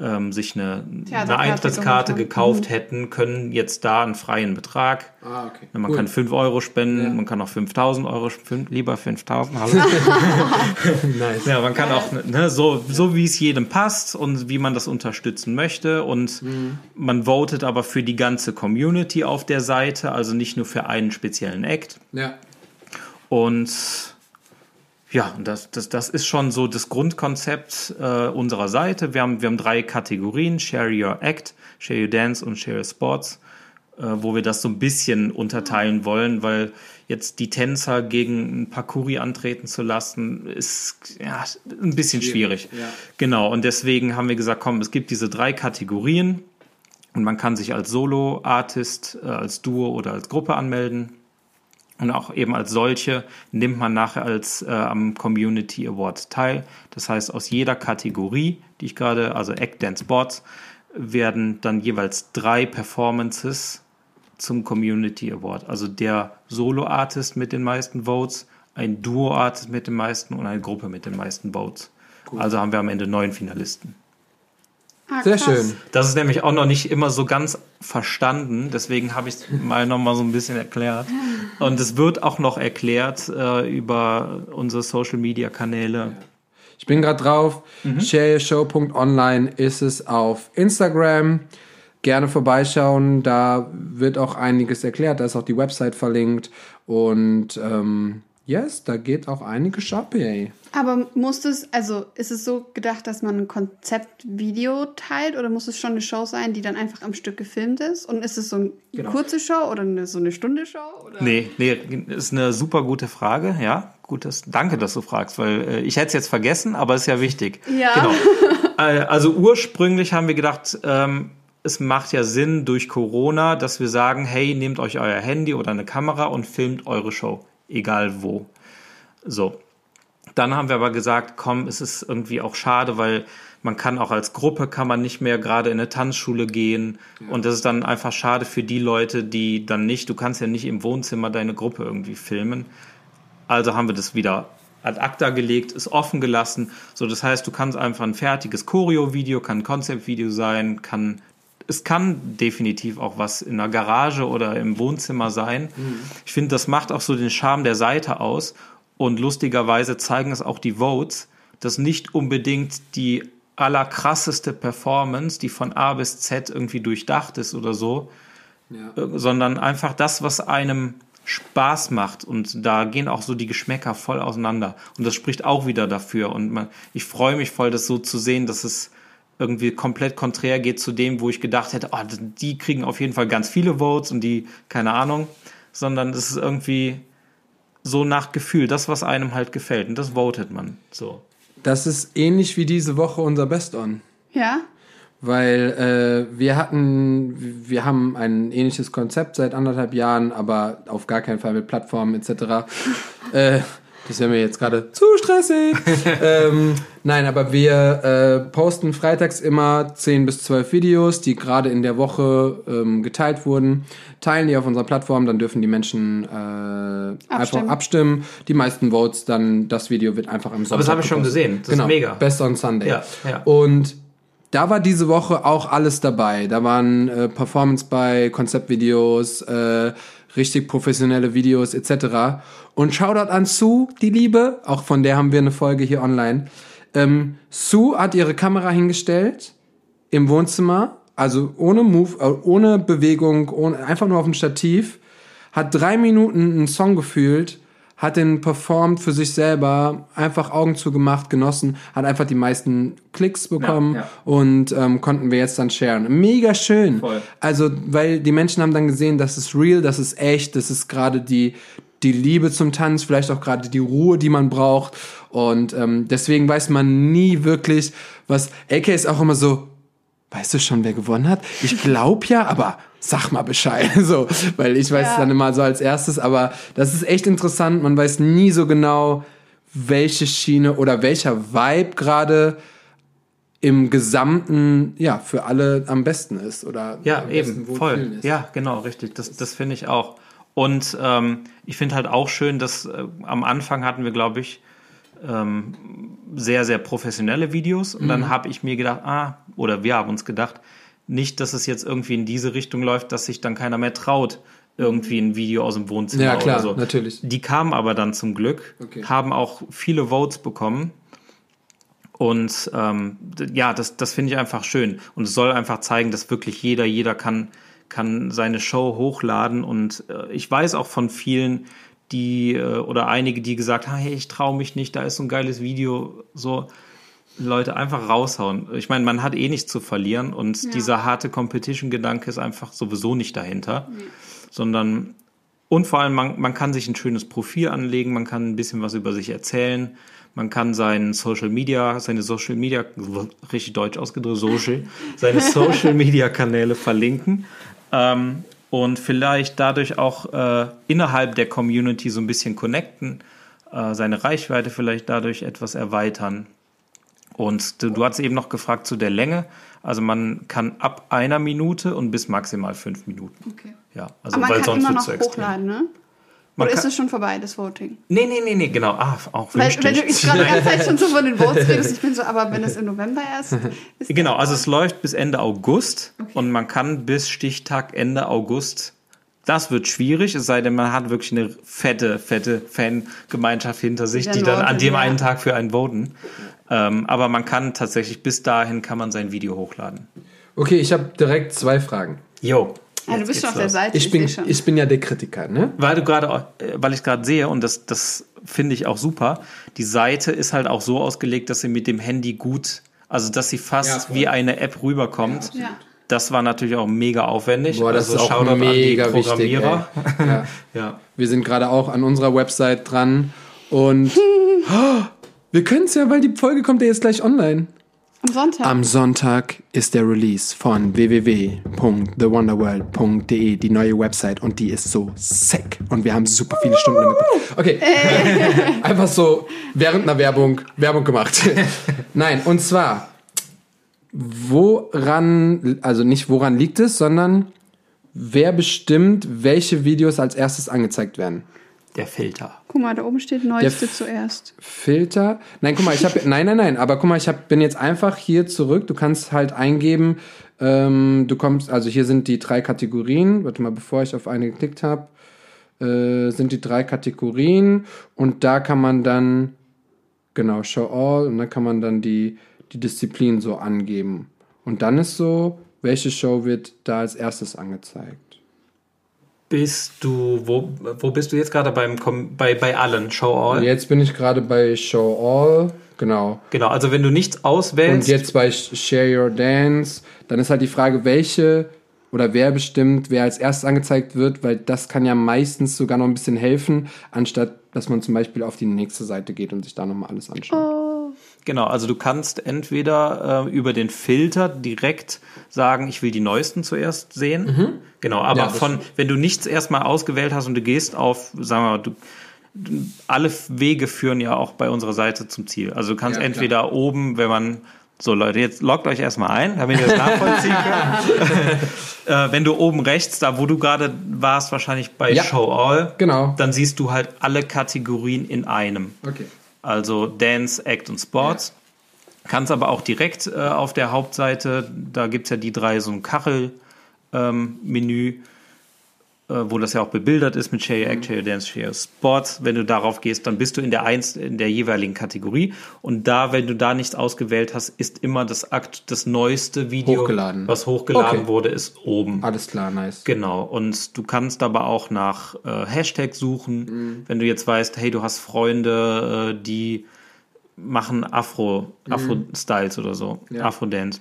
[SPEAKER 1] ähm, sich eine, eine Eintrittskarte gekauft mhm. hätten, können jetzt da einen freien Betrag. Ah, okay. Man cool. kann 5 Euro spenden, ja. man kann auch 5000 Euro spenden, lieber 5000. <laughs> nice. Ja, man kann auch ne, so, so, wie es jedem passt und wie man das unterstützen möchte. Und mhm. man votet aber für die ganze Community auf der Seite, also nicht nur für einen speziellen Act. Ja. Und ja, das, das, das ist schon so das Grundkonzept äh, unserer Seite. Wir haben, wir haben drei Kategorien, Share Your Act, Share Your Dance und Share Your Sports, äh, wo wir das so ein bisschen unterteilen wollen, weil jetzt die Tänzer gegen ein Parcours antreten zu lassen, ist ja, ein bisschen schwierig. schwierig. Ja. Genau, und deswegen haben wir gesagt, komm, es gibt diese drei Kategorien und man kann sich als Solo-Artist, äh, als Duo oder als Gruppe anmelden. Und auch eben als solche nimmt man nachher als äh, am Community Award teil. Das heißt, aus jeder Kategorie, die ich gerade, also Act, Dance, Sports, werden dann jeweils drei Performances zum Community Award. Also der Solo-Artist mit den meisten Votes, ein Duo-Artist mit den meisten und eine Gruppe mit den meisten Votes. Cool. Also haben wir am Ende neun Finalisten. Ah, Sehr schön. Das ist nämlich auch noch nicht immer so ganz verstanden, deswegen habe ich es mal noch mal so ein bisschen erklärt. Und es wird auch noch erklärt äh, über unsere Social Media Kanäle.
[SPEAKER 2] Ich bin gerade drauf. Mhm. Shareshow.online ist es auf Instagram. Gerne vorbeischauen. Da wird auch einiges erklärt. Da ist auch die Website verlinkt. Und ähm, yes, da geht auch einiges ab, ey.
[SPEAKER 3] Aber muss es, also ist es so gedacht, dass man ein Konzeptvideo teilt oder muss es schon eine Show sein, die dann einfach am Stück gefilmt ist? Und ist es so eine genau. kurze Show oder eine, so eine Stunde Show? Oder?
[SPEAKER 1] Nee, nee, ist eine super gute Frage, ja. Gutes, danke, dass du fragst, weil äh, ich hätte es jetzt vergessen, aber ist ja wichtig. Ja. Genau. <laughs> Äh, also ursprünglich haben wir gedacht, ähm, es macht ja Sinn durch Corona, dass wir sagen, hey, nehmt euch euer Handy oder eine Kamera und filmt eure Show, egal wo. So, dann haben wir aber gesagt, komm, es ist irgendwie auch schade, weil man kann auch als Gruppe kann man nicht mehr gerade in eine Tanzschule gehen ja. und das ist dann einfach schade für die Leute, die dann nicht, du kannst ja nicht im Wohnzimmer deine Gruppe irgendwie filmen. Also haben wir das wieder ad acta gelegt, ist offen gelassen. So, das heißt, du kannst einfach ein fertiges Choreo-Video, kann ein Konzeptvideo sein, kann es kann definitiv auch was in der Garage oder im Wohnzimmer sein. Mhm. Ich finde, das macht auch so den Charme der Seite aus. Und lustigerweise zeigen es auch die Votes, dass nicht unbedingt die allerkrasseste Performance, die von A bis Z irgendwie durchdacht ist oder so, ja. Äh, sondern einfach das, was einem Spaß macht. Und da gehen auch so die Geschmäcker voll auseinander. Und das spricht auch wieder dafür. Und man, ich freue mich voll, das so zu sehen, dass es irgendwie komplett konträr geht zu dem, wo ich gedacht hätte, oh, die kriegen auf jeden Fall ganz viele Votes und die, keine Ahnung, sondern es ist irgendwie, so nach Gefühl, das, was einem halt gefällt. Und das votet man so.
[SPEAKER 2] Das ist ähnlich wie diese Woche unser Best-On. Ja. Weil äh, wir hatten, wir haben ein ähnliches Konzept seit anderthalb Jahren, aber auf gar keinen Fall mit Plattformen etc. <laughs> äh, Das wäre mir jetzt gerade zu stressig. <laughs> ähm, nein, aber wir äh, posten freitags immer 10 bis 12 Videos, die gerade in der Woche ähm, geteilt wurden. Teilen die auf unserer Plattform, dann dürfen die Menschen äh, abstimmen. einfach abstimmen. Die meisten Votes, dann das Video wird einfach im
[SPEAKER 1] Sonntag. Aber das habe ich schon gesehen. Das genau, ist mega.
[SPEAKER 2] Best on Sunday. Ja, ja. Und da war diese Woche auch alles dabei. Da waren äh, Performance bei, Konzeptvideos, äh, richtig professionelle Videos etc. Und Shoutout an Sue, die Liebe, auch von der haben wir eine Folge hier online. Ähm, Sue hat ihre Kamera hingestellt im Wohnzimmer, also ohne Move, äh, ohne Bewegung, ohne, einfach nur auf dem Stativ, hat drei Minuten einen Song gefühlt hat den performt für sich selber, einfach Augen zugemacht, genossen, hat einfach die meisten Klicks bekommen ja, ja. und ähm, konnten wir jetzt dann sharen. Mega schön. Voll. Also, weil die Menschen haben dann gesehen, das ist real, das ist echt, das ist gerade die, die Liebe zum Tanz, vielleicht auch gerade die Ruhe, die man braucht. Und ähm, deswegen weiß man nie wirklich, was. AK ist auch immer so, weißt du schon, wer gewonnen hat? Ich glaube ja, aber sag mal Bescheid. <laughs> So, weil ich weiß ja. es dann immer so als erstes, aber das ist echt interessant. Man weiß nie so genau, welche Schiene oder welcher Vibe gerade im Gesamten ja für alle am besten ist oder
[SPEAKER 1] ja eben voll ist. ja genau richtig das das finde ich auch und ähm, ich finde halt auch schön dass äh, am Anfang hatten wir glaube ich ähm, sehr sehr professionelle Videos und mhm. dann habe ich mir gedacht ah oder wir haben uns gedacht nicht, dass es jetzt irgendwie in diese Richtung läuft, dass sich dann keiner mehr traut, irgendwie ein Video aus dem Wohnzimmer
[SPEAKER 2] ja, klar,
[SPEAKER 1] oder so.
[SPEAKER 2] natürlich.
[SPEAKER 1] Die kamen aber dann zum Glück, okay. haben auch viele Votes bekommen. Und ähm, ja, das, das finde ich einfach schön. Und es soll einfach zeigen, dass wirklich jeder, jeder kann, kann seine Show hochladen. Und äh, ich weiß auch von vielen, die äh, oder einige, die gesagt haben, hey, ich traue mich nicht, da ist so ein geiles Video. So, Leute einfach raushauen. Ich meine, man hat eh nichts zu verlieren und ja. dieser harte Competition-Gedanke ist einfach sowieso nicht dahinter, nee. sondern und vor allem, man, man kann sich ein schönes Profil anlegen, man kann ein bisschen was über sich erzählen, man kann seinen Social Media, seine Social Media, richtig deutsch ausgedrückt, Social, <laughs> seine Social Media Kanäle verlinken ähm, und vielleicht dadurch auch äh, innerhalb der Community so ein bisschen connecten, äh, seine Reichweite vielleicht dadurch etwas erweitern. Und du, du hast eben noch gefragt zu der Länge. Also man kann ab einer Minute und bis maximal fünf Minuten. Okay. Ja, also
[SPEAKER 3] Aber man weil kann sonst immer noch hochladen, ne? Man Oder ist es schon vorbei, das Voting?
[SPEAKER 1] Nee, nee, nee, nee, genau. Ah, auch
[SPEAKER 3] Weil, wenn du ich gerade die ganze Zeit schon so von den Votes redest, <laughs> ich bin so, aber wenn es im November erst
[SPEAKER 1] ist. <laughs> Genau, also es läuft bis Ende August okay. und man kann bis Stichtag Ende August das wird schwierig, es sei denn, man hat wirklich eine fette, fette Fangemeinschaft hinter sich, die dann an dem ja. einen Tag für einen voten. Ähm, aber man kann tatsächlich bis dahin kann man sein Video hochladen.
[SPEAKER 2] Okay, ich habe direkt zwei Fragen.
[SPEAKER 1] Jo.
[SPEAKER 3] Ja, du bist schon auf der Seite.
[SPEAKER 2] Ich, bin, ich bin ja der Kritiker, ne?
[SPEAKER 1] Weil du gerade, äh, weil ich gerade sehe und das, das finde ich auch super. Die Seite ist halt auch so ausgelegt, dass sie mit dem Handy gut, also dass sie fast ja, wie eine App rüberkommt. Ja, das war natürlich auch mega aufwendig.
[SPEAKER 2] Boah, das also ist auch mega wichtig. <laughs> Ja. ja. Wir sind gerade auch an unserer Website dran und oh, <laughs> Wir können es ja, weil die Folge kommt ja jetzt gleich online.
[SPEAKER 3] Am Sonntag.
[SPEAKER 2] Am Sonntag ist der Release von www.thewonderworld.de, die neue Website und die ist so sick und wir haben super viele Stunden damit. Okay. <laughs> Einfach so während einer Werbung Werbung gemacht. <laughs> Nein, und zwar woran also nicht woran liegt es, sondern wer bestimmt, welche Videos als erstes angezeigt werden?
[SPEAKER 1] Der Filter.
[SPEAKER 3] Guck mal, da oben steht Neueste zuerst.
[SPEAKER 2] Filter. Nein, guck mal, ich habe. <laughs> nein, nein, nein. Aber guck mal, ich hab, bin jetzt einfach hier zurück. Du kannst halt eingeben. Ähm, du kommst. Also hier sind die drei Kategorien. Warte mal, bevor ich auf eine geklickt habe, äh, sind die drei Kategorien und da kann man dann genau Show All und dann kann man dann die die Disziplin so angeben. Und dann ist so, welche Show wird da als erstes angezeigt
[SPEAKER 1] bist du, wo, wo bist du jetzt gerade beim bei, bei allen Show All?
[SPEAKER 2] Jetzt bin ich gerade bei Show All, genau.
[SPEAKER 1] Genau, also wenn du nichts auswählst.
[SPEAKER 2] Und jetzt bei Share Your Dance, dann ist halt die Frage, welche oder wer bestimmt, wer als erstes angezeigt wird, weil das kann ja meistens sogar noch ein bisschen helfen, anstatt dass man zum Beispiel auf die nächste Seite geht und sich da nochmal alles anschaut. Oh.
[SPEAKER 1] Genau, also du kannst entweder äh, über den Filter direkt sagen, ich will die neuesten zuerst sehen. Mhm. Genau, aber ja, von, wenn du nichts erstmal ausgewählt hast und du gehst auf, sagen wir mal, du alle Wege führen ja auch bei unserer Seite zum Ziel. Also du kannst ja, entweder klar. oben, wenn man so Leute, jetzt loggt euch erstmal ein, damit ihr das nachvollziehen <laughs> könnt. äh, wenn du oben rechts, da wo du gerade warst, wahrscheinlich bei ja, Show All,
[SPEAKER 2] genau.
[SPEAKER 1] dann siehst du halt alle Kategorien in einem.
[SPEAKER 2] Okay.
[SPEAKER 1] Also Dance, Act und Sports. Ja. Kannst aber auch direkt äh, auf der Hauptseite, da gibt es ja die drei, so ein Kachel-Menü. Ähm, äh, wo das ja auch bebildert ist mit Share Act, Share Dance, Share Sports. Wenn du darauf gehst, dann bist du in der eins in der jeweiligen Kategorie. Und da, wenn du da nichts ausgewählt hast, ist immer das Akt, das neueste Video,
[SPEAKER 2] hochgeladen.
[SPEAKER 1] was hochgeladen okay. wurde, ist oben.
[SPEAKER 2] Alles klar, nice.
[SPEAKER 1] Genau. Und du kannst aber auch nach äh, Hashtag suchen, mhm. wenn du jetzt weißt, hey, du hast Freunde, äh, die machen Afro, mhm. Afro-Styles oder so, ja. Afro-Dance.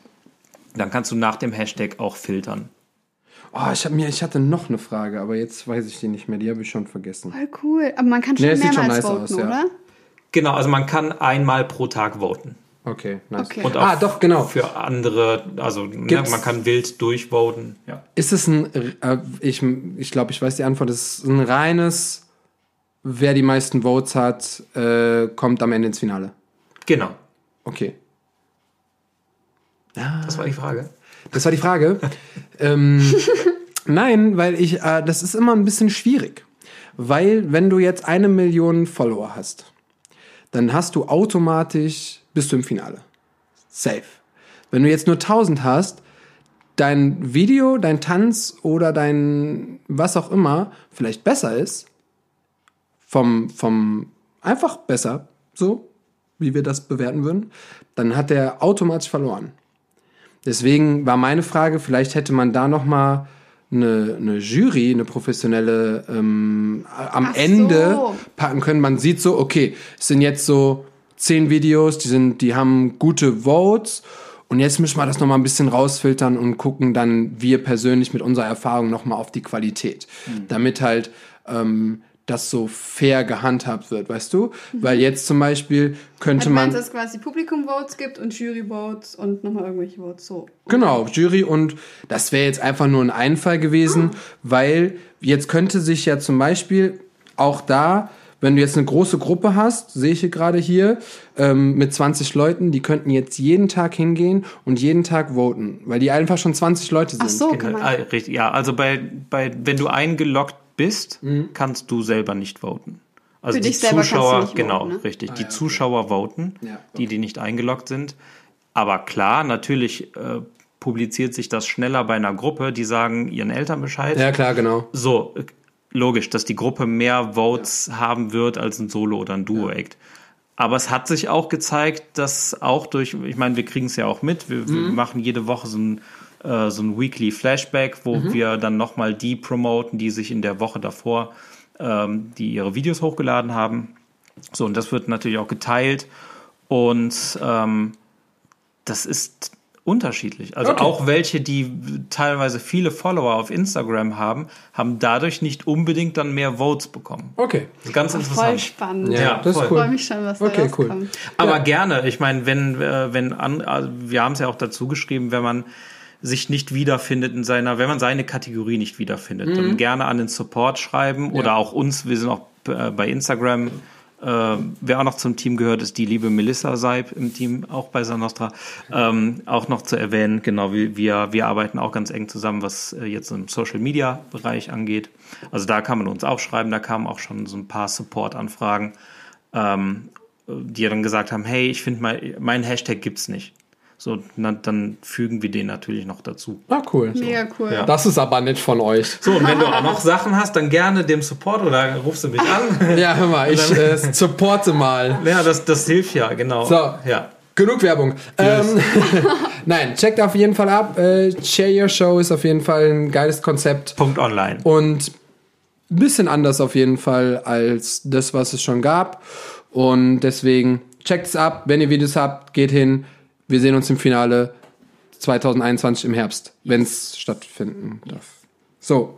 [SPEAKER 1] Dann kannst du nach dem Hashtag auch filtern.
[SPEAKER 2] Oh, ich, hab mir, ich hatte noch eine Frage, aber jetzt weiß ich die nicht mehr. Die habe ich schon vergessen.
[SPEAKER 3] Voll cool. Aber man kann schon nee, mehrmals schon nice voten, aus, oder? Ja.
[SPEAKER 1] Genau, also man kann einmal pro Tag voten.
[SPEAKER 2] Okay, nice. Okay.
[SPEAKER 1] Und auch ah, doch, genau. Für andere, also ne, man kann wild durchvoten. Ja.
[SPEAKER 2] Ist es ein, äh, ich, ich glaube, ich weiß die Antwort, ist es ein reines, wer die meisten Votes hat, äh, kommt am Ende ins Finale?
[SPEAKER 1] Genau.
[SPEAKER 2] Okay.
[SPEAKER 1] Das war die Frage.
[SPEAKER 2] Das war die Frage. <laughs> ähm, nein, weil ich, äh, das ist immer ein bisschen schwierig. Weil, wenn du jetzt eine Million Follower hast, dann hast du automatisch, bist du im Finale. Safe. Wenn du jetzt nur 1000 hast, dein Video, dein Tanz oder dein was auch immer vielleicht besser ist, vom, vom, einfach besser, so, wie wir das bewerten würden, dann hat der automatisch verloren. Deswegen war meine Frage, vielleicht hätte man da noch mal eine, eine Jury, eine professionelle ähm, am Ach Ende so. packen können. Man sieht so, okay, es sind jetzt so zehn Videos, die sind, die haben gute Votes. Und jetzt müssen wir das noch mal ein bisschen rausfiltern und gucken dann wir persönlich mit unserer Erfahrung noch mal auf die Qualität, mhm. damit halt ähm, das so fair gehandhabt wird, weißt du? Mhm. Weil jetzt zum Beispiel könnte also man.
[SPEAKER 3] Meinst, dass es quasi Publikum-Votes gibt und Jury-Votes und nochmal irgendwelche Votes so.
[SPEAKER 2] Genau, Jury und das wäre jetzt einfach nur ein Einfall gewesen, ah. weil jetzt könnte sich ja zum Beispiel auch da wenn du jetzt eine große Gruppe hast, sehe ich hier gerade hier, ähm, mit 20 Leuten, die könnten jetzt jeden Tag hingehen und jeden Tag voten, weil die einfach schon 20 Leute sind. Ach
[SPEAKER 3] so, genau.
[SPEAKER 1] Ah, richtig, ja, also bei, bei, wenn du eingeloggt bist, mhm. kannst du selber nicht voten. Also Für die Zuschauer, genau, voten, ne? richtig. Ah, die ja, Zuschauer okay. voten, ja, okay. die, die nicht eingeloggt sind. Aber klar, natürlich äh, publiziert sich das schneller bei einer Gruppe, die sagen ihren Eltern Bescheid.
[SPEAKER 2] Ja, klar, genau.
[SPEAKER 1] So, logisch, dass die Gruppe mehr Votes ja. haben wird als ein Solo- oder ein Duo-Act. Aber es hat sich auch gezeigt, dass auch durch, ich meine, wir kriegen es ja auch mit, wir, mhm. wir machen jede Woche so ein äh, so ein Weekly Flashback, wo mhm. wir dann nochmal die promoten, die sich in der Woche davor, ähm, die ihre Videos hochgeladen haben. So, und das wird natürlich auch geteilt. Und ähm, das ist unterschiedlich. Also okay. auch welche, die teilweise viele Follower auf Instagram haben, haben dadurch nicht unbedingt dann mehr Votes bekommen.
[SPEAKER 2] Okay.
[SPEAKER 1] Das ist ganz interessant. Voll
[SPEAKER 3] spannend.
[SPEAKER 2] Ja, ja das voll. ist cool.
[SPEAKER 3] Ich freue mich schon, was
[SPEAKER 2] okay,
[SPEAKER 3] da
[SPEAKER 2] cool.
[SPEAKER 1] Aber
[SPEAKER 2] ja.
[SPEAKER 1] gerne. Ich meine, wenn, äh, wenn an, also wir haben es ja auch dazu geschrieben, wenn man sich nicht wiederfindet in seiner, wenn man seine Kategorie nicht wiederfindet, mhm. dann gerne an den Support schreiben ja. oder auch uns. Wir sind auch äh, bei Instagram. Äh, wer auch noch zum Team gehört, ist die liebe Melissa Seib im Team, auch bei Sanostra. Ähm, auch noch zu erwähnen, genau, wir, wir, wir arbeiten auch ganz eng zusammen, was äh, jetzt im Social Media Bereich angeht. Also da kann man uns auch schreiben, da kamen auch schon so ein paar Support-Anfragen, ähm, die dann gesagt haben, hey, ich finde mein, mein Hashtag gibt's nicht. So, na, dann fügen wir den natürlich noch dazu.
[SPEAKER 2] Ah, cool.
[SPEAKER 3] Mega cool.
[SPEAKER 2] Ja. Das ist aber nett von euch.
[SPEAKER 1] So, und wenn du auch noch Sachen hast, dann gerne dem Support oder rufst du mich an.
[SPEAKER 2] Ja, hör mal, ich äh, supporte mal.
[SPEAKER 1] Ja, das, das hilft ja, genau.
[SPEAKER 2] So,
[SPEAKER 1] ja.
[SPEAKER 2] Genug Werbung. Yes. Ähm, <laughs> Nein, checkt auf jeden Fall ab. Äh, Share Your Show ist auf jeden Fall ein geiles Konzept.
[SPEAKER 1] Punkt online.
[SPEAKER 2] Und ein bisschen anders auf jeden Fall als das, was es schon gab. Und deswegen checkt es ab. Wenn ihr Videos habt, geht hin wir sehen uns im Finale 2021 im Herbst, wenn es stattfinden darf. So.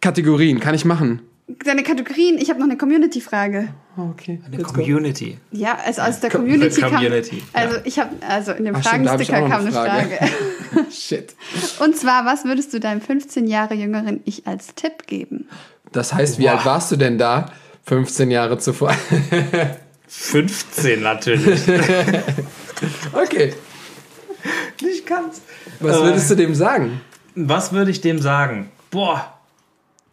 [SPEAKER 2] Kategorien, kann ich machen?
[SPEAKER 3] Deine Kategorien, ich habe noch eine Community-Frage.
[SPEAKER 2] Oh, okay.
[SPEAKER 1] Eine Community.
[SPEAKER 3] Go. Ja, also aus der Community,
[SPEAKER 1] Community
[SPEAKER 3] kam, also ich habe, also in dem Ach, Fragensticker kam eine Frage. <laughs>
[SPEAKER 2] Shit.
[SPEAKER 3] Und zwar, was würdest du deinem 15 Jahre jüngeren Ich als Tipp geben?
[SPEAKER 2] Das heißt, wie Boah. alt warst du denn da? 15 Jahre zuvor. <laughs>
[SPEAKER 1] 15 natürlich. <laughs>
[SPEAKER 2] okay.
[SPEAKER 1] Ich kann's.
[SPEAKER 2] Was würdest du dem sagen?
[SPEAKER 1] Was würde ich dem sagen? Boah.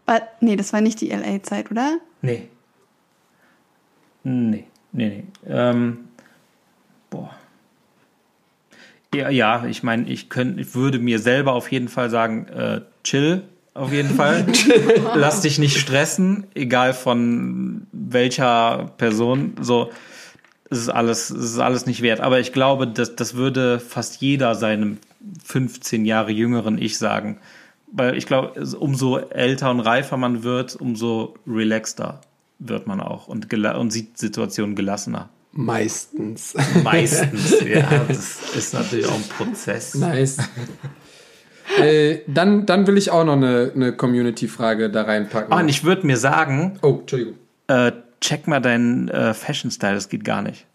[SPEAKER 3] But, nee, das war nicht die LA-Zeit, oder?
[SPEAKER 1] Nee. Nee, nee, nee. Ähm, boah. Ja, ja ich meine, ich, ich würde mir selber auf jeden Fall sagen, äh, chill, auf jeden Fall. <laughs> Lass dich nicht stressen, egal von welcher Person. So, es ist alles, es ist alles nicht wert. Aber ich glaube, das, das würde fast jeder seinem 15 Jahre jüngeren Ich sagen. Weil ich glaube, umso älter und reifer man wird, umso relaxter wird man auch und, und sieht Situationen gelassener.
[SPEAKER 2] Meistens.
[SPEAKER 1] Meistens, ja. <laughs> Das ist natürlich auch ein Prozess.
[SPEAKER 2] Nice. Äh, dann, dann will ich auch noch eine, eine Community-Frage da reinpacken.
[SPEAKER 1] Oh, und ich würde mir sagen.
[SPEAKER 2] Oh, Entschuldigung.
[SPEAKER 1] Äh, check mal deinen äh, Fashion-Style, das geht gar nicht.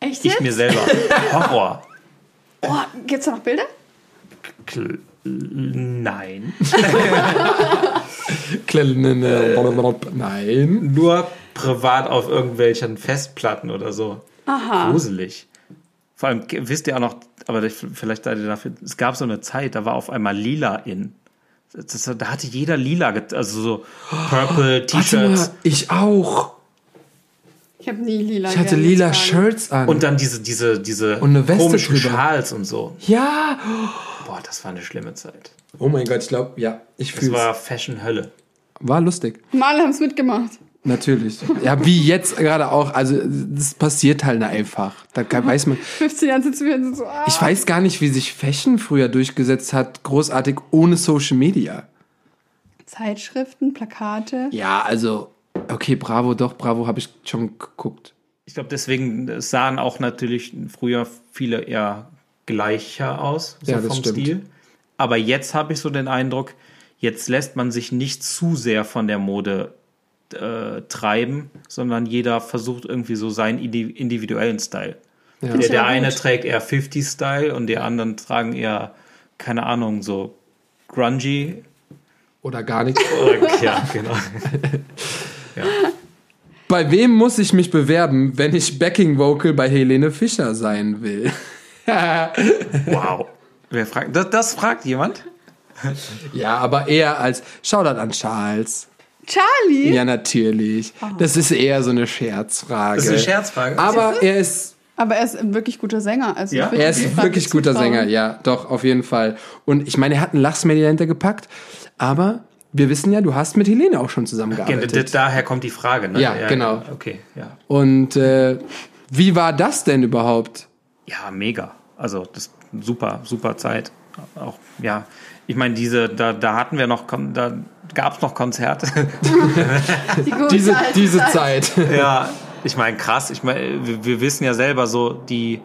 [SPEAKER 3] Echt
[SPEAKER 1] jetzt? Ich mir selber. <laughs> Horror.
[SPEAKER 3] Oh, gibt's da noch Bilder?
[SPEAKER 1] Kl nein. <laughs>
[SPEAKER 2] nein.
[SPEAKER 1] Nur privat auf irgendwelchen Festplatten oder so.
[SPEAKER 3] Aha.
[SPEAKER 1] Gruselig. Vor allem, wisst ihr auch noch, aber vielleicht seid ihr dafür, es gab so eine Zeit, da war auf einmal lila in. Das, da hatte jeder lila, also so Purple T-Shirts.
[SPEAKER 2] Ich auch.
[SPEAKER 3] Ich habe nie lila.
[SPEAKER 2] Ich hatte lila Shirts an.
[SPEAKER 1] Und dann diese, diese, diese
[SPEAKER 2] und eine Weste
[SPEAKER 1] komischen drüber. Schals und so.
[SPEAKER 2] Ja.
[SPEAKER 1] Boah, das war eine schlimme Zeit.
[SPEAKER 2] Oh mein Gott, ich glaube, ja, ich fühle
[SPEAKER 1] Es war Fashion-Hölle.
[SPEAKER 2] War lustig.
[SPEAKER 3] Mal haben es mitgemacht.
[SPEAKER 2] Natürlich. Ja, wie jetzt gerade auch. Also, das passiert halt einfach. Da kann, weiß man. <laughs>
[SPEAKER 3] 15 Jahre sitzen wir so. Ah.
[SPEAKER 2] Ich weiß gar nicht, wie sich Fashion früher durchgesetzt hat, großartig ohne Social Media.
[SPEAKER 3] Zeitschriften, Plakate.
[SPEAKER 2] Ja, also, okay, Bravo, doch, Bravo habe ich schon geguckt.
[SPEAKER 1] Ich glaube, deswegen sahen auch natürlich früher viele eher gleicher aus, so
[SPEAKER 2] ja,
[SPEAKER 1] vom
[SPEAKER 2] stimmt. Stil.
[SPEAKER 1] Aber jetzt habe ich so den Eindruck, jetzt lässt man sich nicht zu sehr von der Mode äh, treiben, sondern jeder versucht irgendwie so seinen individuellen Style. Ja. Der, der eine trägt eher 50-Style und die anderen tragen eher, keine Ahnung, so grungy.
[SPEAKER 2] Oder gar nichts. <laughs>
[SPEAKER 1] ja, genau. <laughs>
[SPEAKER 2] ja. Bei wem muss ich mich bewerben, wenn ich Backing Vocal bei Helene Fischer sein will? <laughs>
[SPEAKER 1] wow. Wer fragt? Das, das fragt jemand?
[SPEAKER 2] ja, aber eher als Shoutout an Charles.
[SPEAKER 3] Charlie?
[SPEAKER 2] Ja, natürlich. Oh. Das ist eher so eine Scherzfrage. Das ist
[SPEAKER 1] eine Scherzfrage.
[SPEAKER 2] Aber er ist.
[SPEAKER 3] Aber er ist ein wirklich guter Sänger. Also
[SPEAKER 2] ja? Er ist wirklich guter Sänger, ja, doch, auf jeden Fall. Und ich meine, er hat ein Lachsmiley dahinter gepackt, aber wir wissen ja, du hast mit Helene auch schon zusammengearbeitet.
[SPEAKER 1] Daher kommt die Frage, ne?
[SPEAKER 2] Ja, ja genau.
[SPEAKER 1] Okay, ja.
[SPEAKER 2] Und äh, wie war das denn überhaupt?
[SPEAKER 1] Ja, mega. Also, das super, super Zeit. Auch, ja, ich meine, diese, da, da hatten wir noch, da gab es noch Konzerte. <laughs>
[SPEAKER 2] Die diese, diese Zeit. <laughs>
[SPEAKER 1] Ja, ich meine, krass. Ich meine, wir, wir, wissen ja selber so, die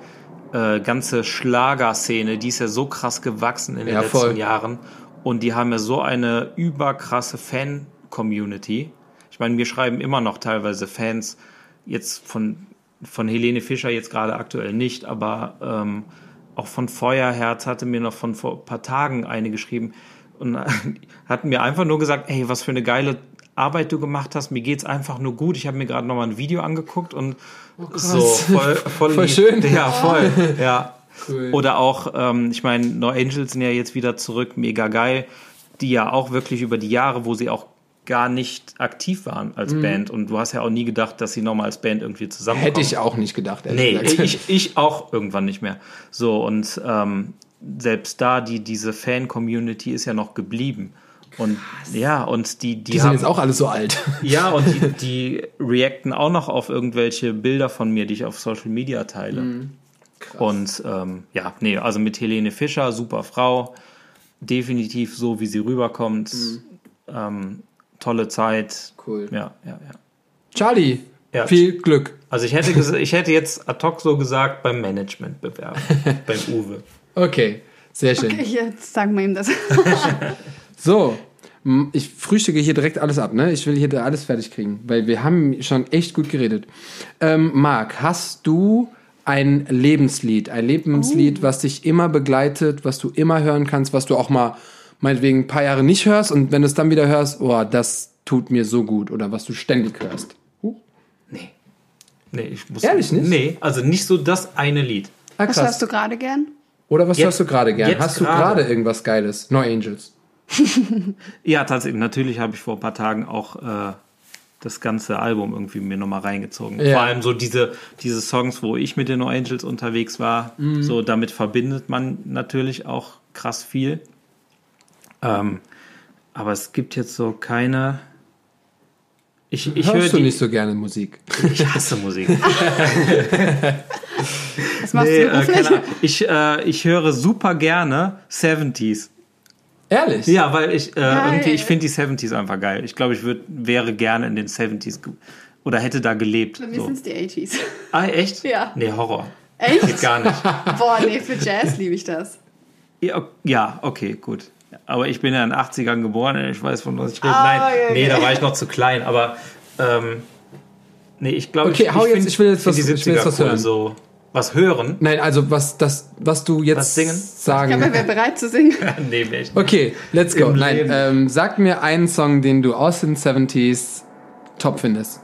[SPEAKER 1] äh, ganze Schlagerszene, die ist ja so krass gewachsen in den ja, letzten voll. Jahren. Und die haben ja so eine überkrasse Fan-Community. Ich meine, wir schreiben immer noch teilweise Fans, jetzt von, von Helene Fischer jetzt gerade aktuell nicht, aber ähm, auch von Feuerherz hatte mir noch von vor ein paar Tagen eine geschrieben und <laughs> hat mir einfach nur gesagt, ey, was für eine geile Arbeit du gemacht hast. Mir geht's einfach nur gut. Ich habe mir gerade noch mal ein Video angeguckt und oh, so voll, voll, <laughs>
[SPEAKER 2] voll schön.
[SPEAKER 1] Ja, voll. <laughs> Ja. Cool. Oder auch, ähm, ich meine, No Angels sind ja jetzt wieder zurück, mega geil. Die ja auch wirklich über die Jahre, wo sie auch gar nicht aktiv waren als mhm. Band. Und du hast ja auch nie gedacht, dass sie nochmal als Band irgendwie zusammenkommen.
[SPEAKER 2] Hätte ich auch nicht gedacht.
[SPEAKER 1] Nee, ich, ich auch irgendwann nicht mehr. So, und ähm, selbst da, die, diese Fan-Community ist ja noch geblieben. Und Krass. ja, und die, die,
[SPEAKER 2] die sind haben, jetzt auch alle so alt.
[SPEAKER 1] Ja, <laughs> und die, die reacten auch noch auf irgendwelche Bilder von mir, die ich auf Social Media teile. Mhm. Und ähm, ja, nee, also mit Helene Fischer, super Frau, definitiv so, wie sie rüberkommt. Mhm. Ähm, tolle Zeit.
[SPEAKER 2] Cool.
[SPEAKER 1] Ja, ja, ja.
[SPEAKER 2] Charlie, ja. viel Glück.
[SPEAKER 1] Also ich hätte, ich hätte jetzt ad hoc so gesagt beim Management bewerben, <laughs> beim Uwe.
[SPEAKER 2] Okay, sehr schön.
[SPEAKER 3] Okay, jetzt sagen wir ihm das. <laughs>
[SPEAKER 2] so, ich frühstücke hier direkt alles ab, ne? Ich will hier alles fertig kriegen, weil wir haben schon echt gut geredet. Ähm, Marc, hast du ein Lebenslied, ein Lebenslied, oh. was dich immer begleitet, was du immer hören kannst, was du auch mal meinetwegen ein paar Jahre nicht hörst und wenn du es dann wieder hörst, oh, das tut mir so gut oder was du ständig hörst?
[SPEAKER 1] Nee. Nee, ich muss.
[SPEAKER 2] Ehrlich nicht?
[SPEAKER 1] Nee, also nicht so das eine Lied.
[SPEAKER 2] Ah,
[SPEAKER 3] Was hörst du gerade gern?
[SPEAKER 2] Oder was
[SPEAKER 1] Jetzt-
[SPEAKER 2] hörst du gerade gern? Hast du
[SPEAKER 1] gerade.
[SPEAKER 2] irgendwas Geiles? No Angels. <laughs>
[SPEAKER 1] Ja, tatsächlich. Natürlich habe ich vor ein paar Tagen auch äh, das ganze Album irgendwie mir nochmal reingezogen.
[SPEAKER 2] Ja.
[SPEAKER 1] Vor allem so diese, diese Songs, wo ich mit den No Angels unterwegs war.
[SPEAKER 2] Mhm.
[SPEAKER 1] So, damit verbindet man natürlich auch krass viel. Ähm, aber es gibt jetzt so keine. Ich, ich höre
[SPEAKER 2] Hörst du
[SPEAKER 1] die.
[SPEAKER 2] nicht so gerne Musik? <laughs>
[SPEAKER 1] Ich hasse Musik. <laughs>
[SPEAKER 3] Was machst
[SPEAKER 1] Nee,
[SPEAKER 3] du
[SPEAKER 1] äh,
[SPEAKER 3] beruflich?
[SPEAKER 1] Ahnung. ich, äh, ich höre super gerne 70s.
[SPEAKER 2] Ehrlich?
[SPEAKER 1] Ja, weil ich äh, irgendwie, ich finde die 70s einfach geil. Ich glaube, ich würd, wäre gerne in den 70s ge- oder hätte da gelebt.
[SPEAKER 3] Bei mir
[SPEAKER 1] So.
[SPEAKER 3] sind es die 80s.
[SPEAKER 1] Ah, echt?
[SPEAKER 3] Ja.
[SPEAKER 1] Nee, Horror.
[SPEAKER 3] Echt?
[SPEAKER 1] Geht gar nicht.
[SPEAKER 3] Boah, nee, für Jazz liebe ich das.
[SPEAKER 1] Ja, ok- ja, okay, gut. Aber ich bin ja in den 80ern geboren, ich weiß, von was ich rede.
[SPEAKER 3] Ah,
[SPEAKER 1] Nein,
[SPEAKER 3] okay,
[SPEAKER 1] nee,
[SPEAKER 3] okay.
[SPEAKER 1] da war ich noch zu klein, aber ähm, nee, ich glaube,
[SPEAKER 2] Okay,
[SPEAKER 1] ich,
[SPEAKER 2] hau
[SPEAKER 1] ich,
[SPEAKER 2] jetzt-
[SPEAKER 1] find-
[SPEAKER 2] ich will jetzt was-
[SPEAKER 1] die
[SPEAKER 2] ich will jetzt
[SPEAKER 1] 70er
[SPEAKER 2] was
[SPEAKER 1] cool,
[SPEAKER 2] hören.
[SPEAKER 1] So was hören?
[SPEAKER 2] Nein, also was das, was du jetzt
[SPEAKER 1] Was singen?
[SPEAKER 2] sagen.
[SPEAKER 3] Ich glaube, er wäre bereit zu singen. <laughs>
[SPEAKER 1] nee, echt.
[SPEAKER 2] Okay, let's go.
[SPEAKER 1] Im
[SPEAKER 2] Nein,
[SPEAKER 1] Leben.
[SPEAKER 2] ähm, sag mir einen Song, den du aus den 70s top findest.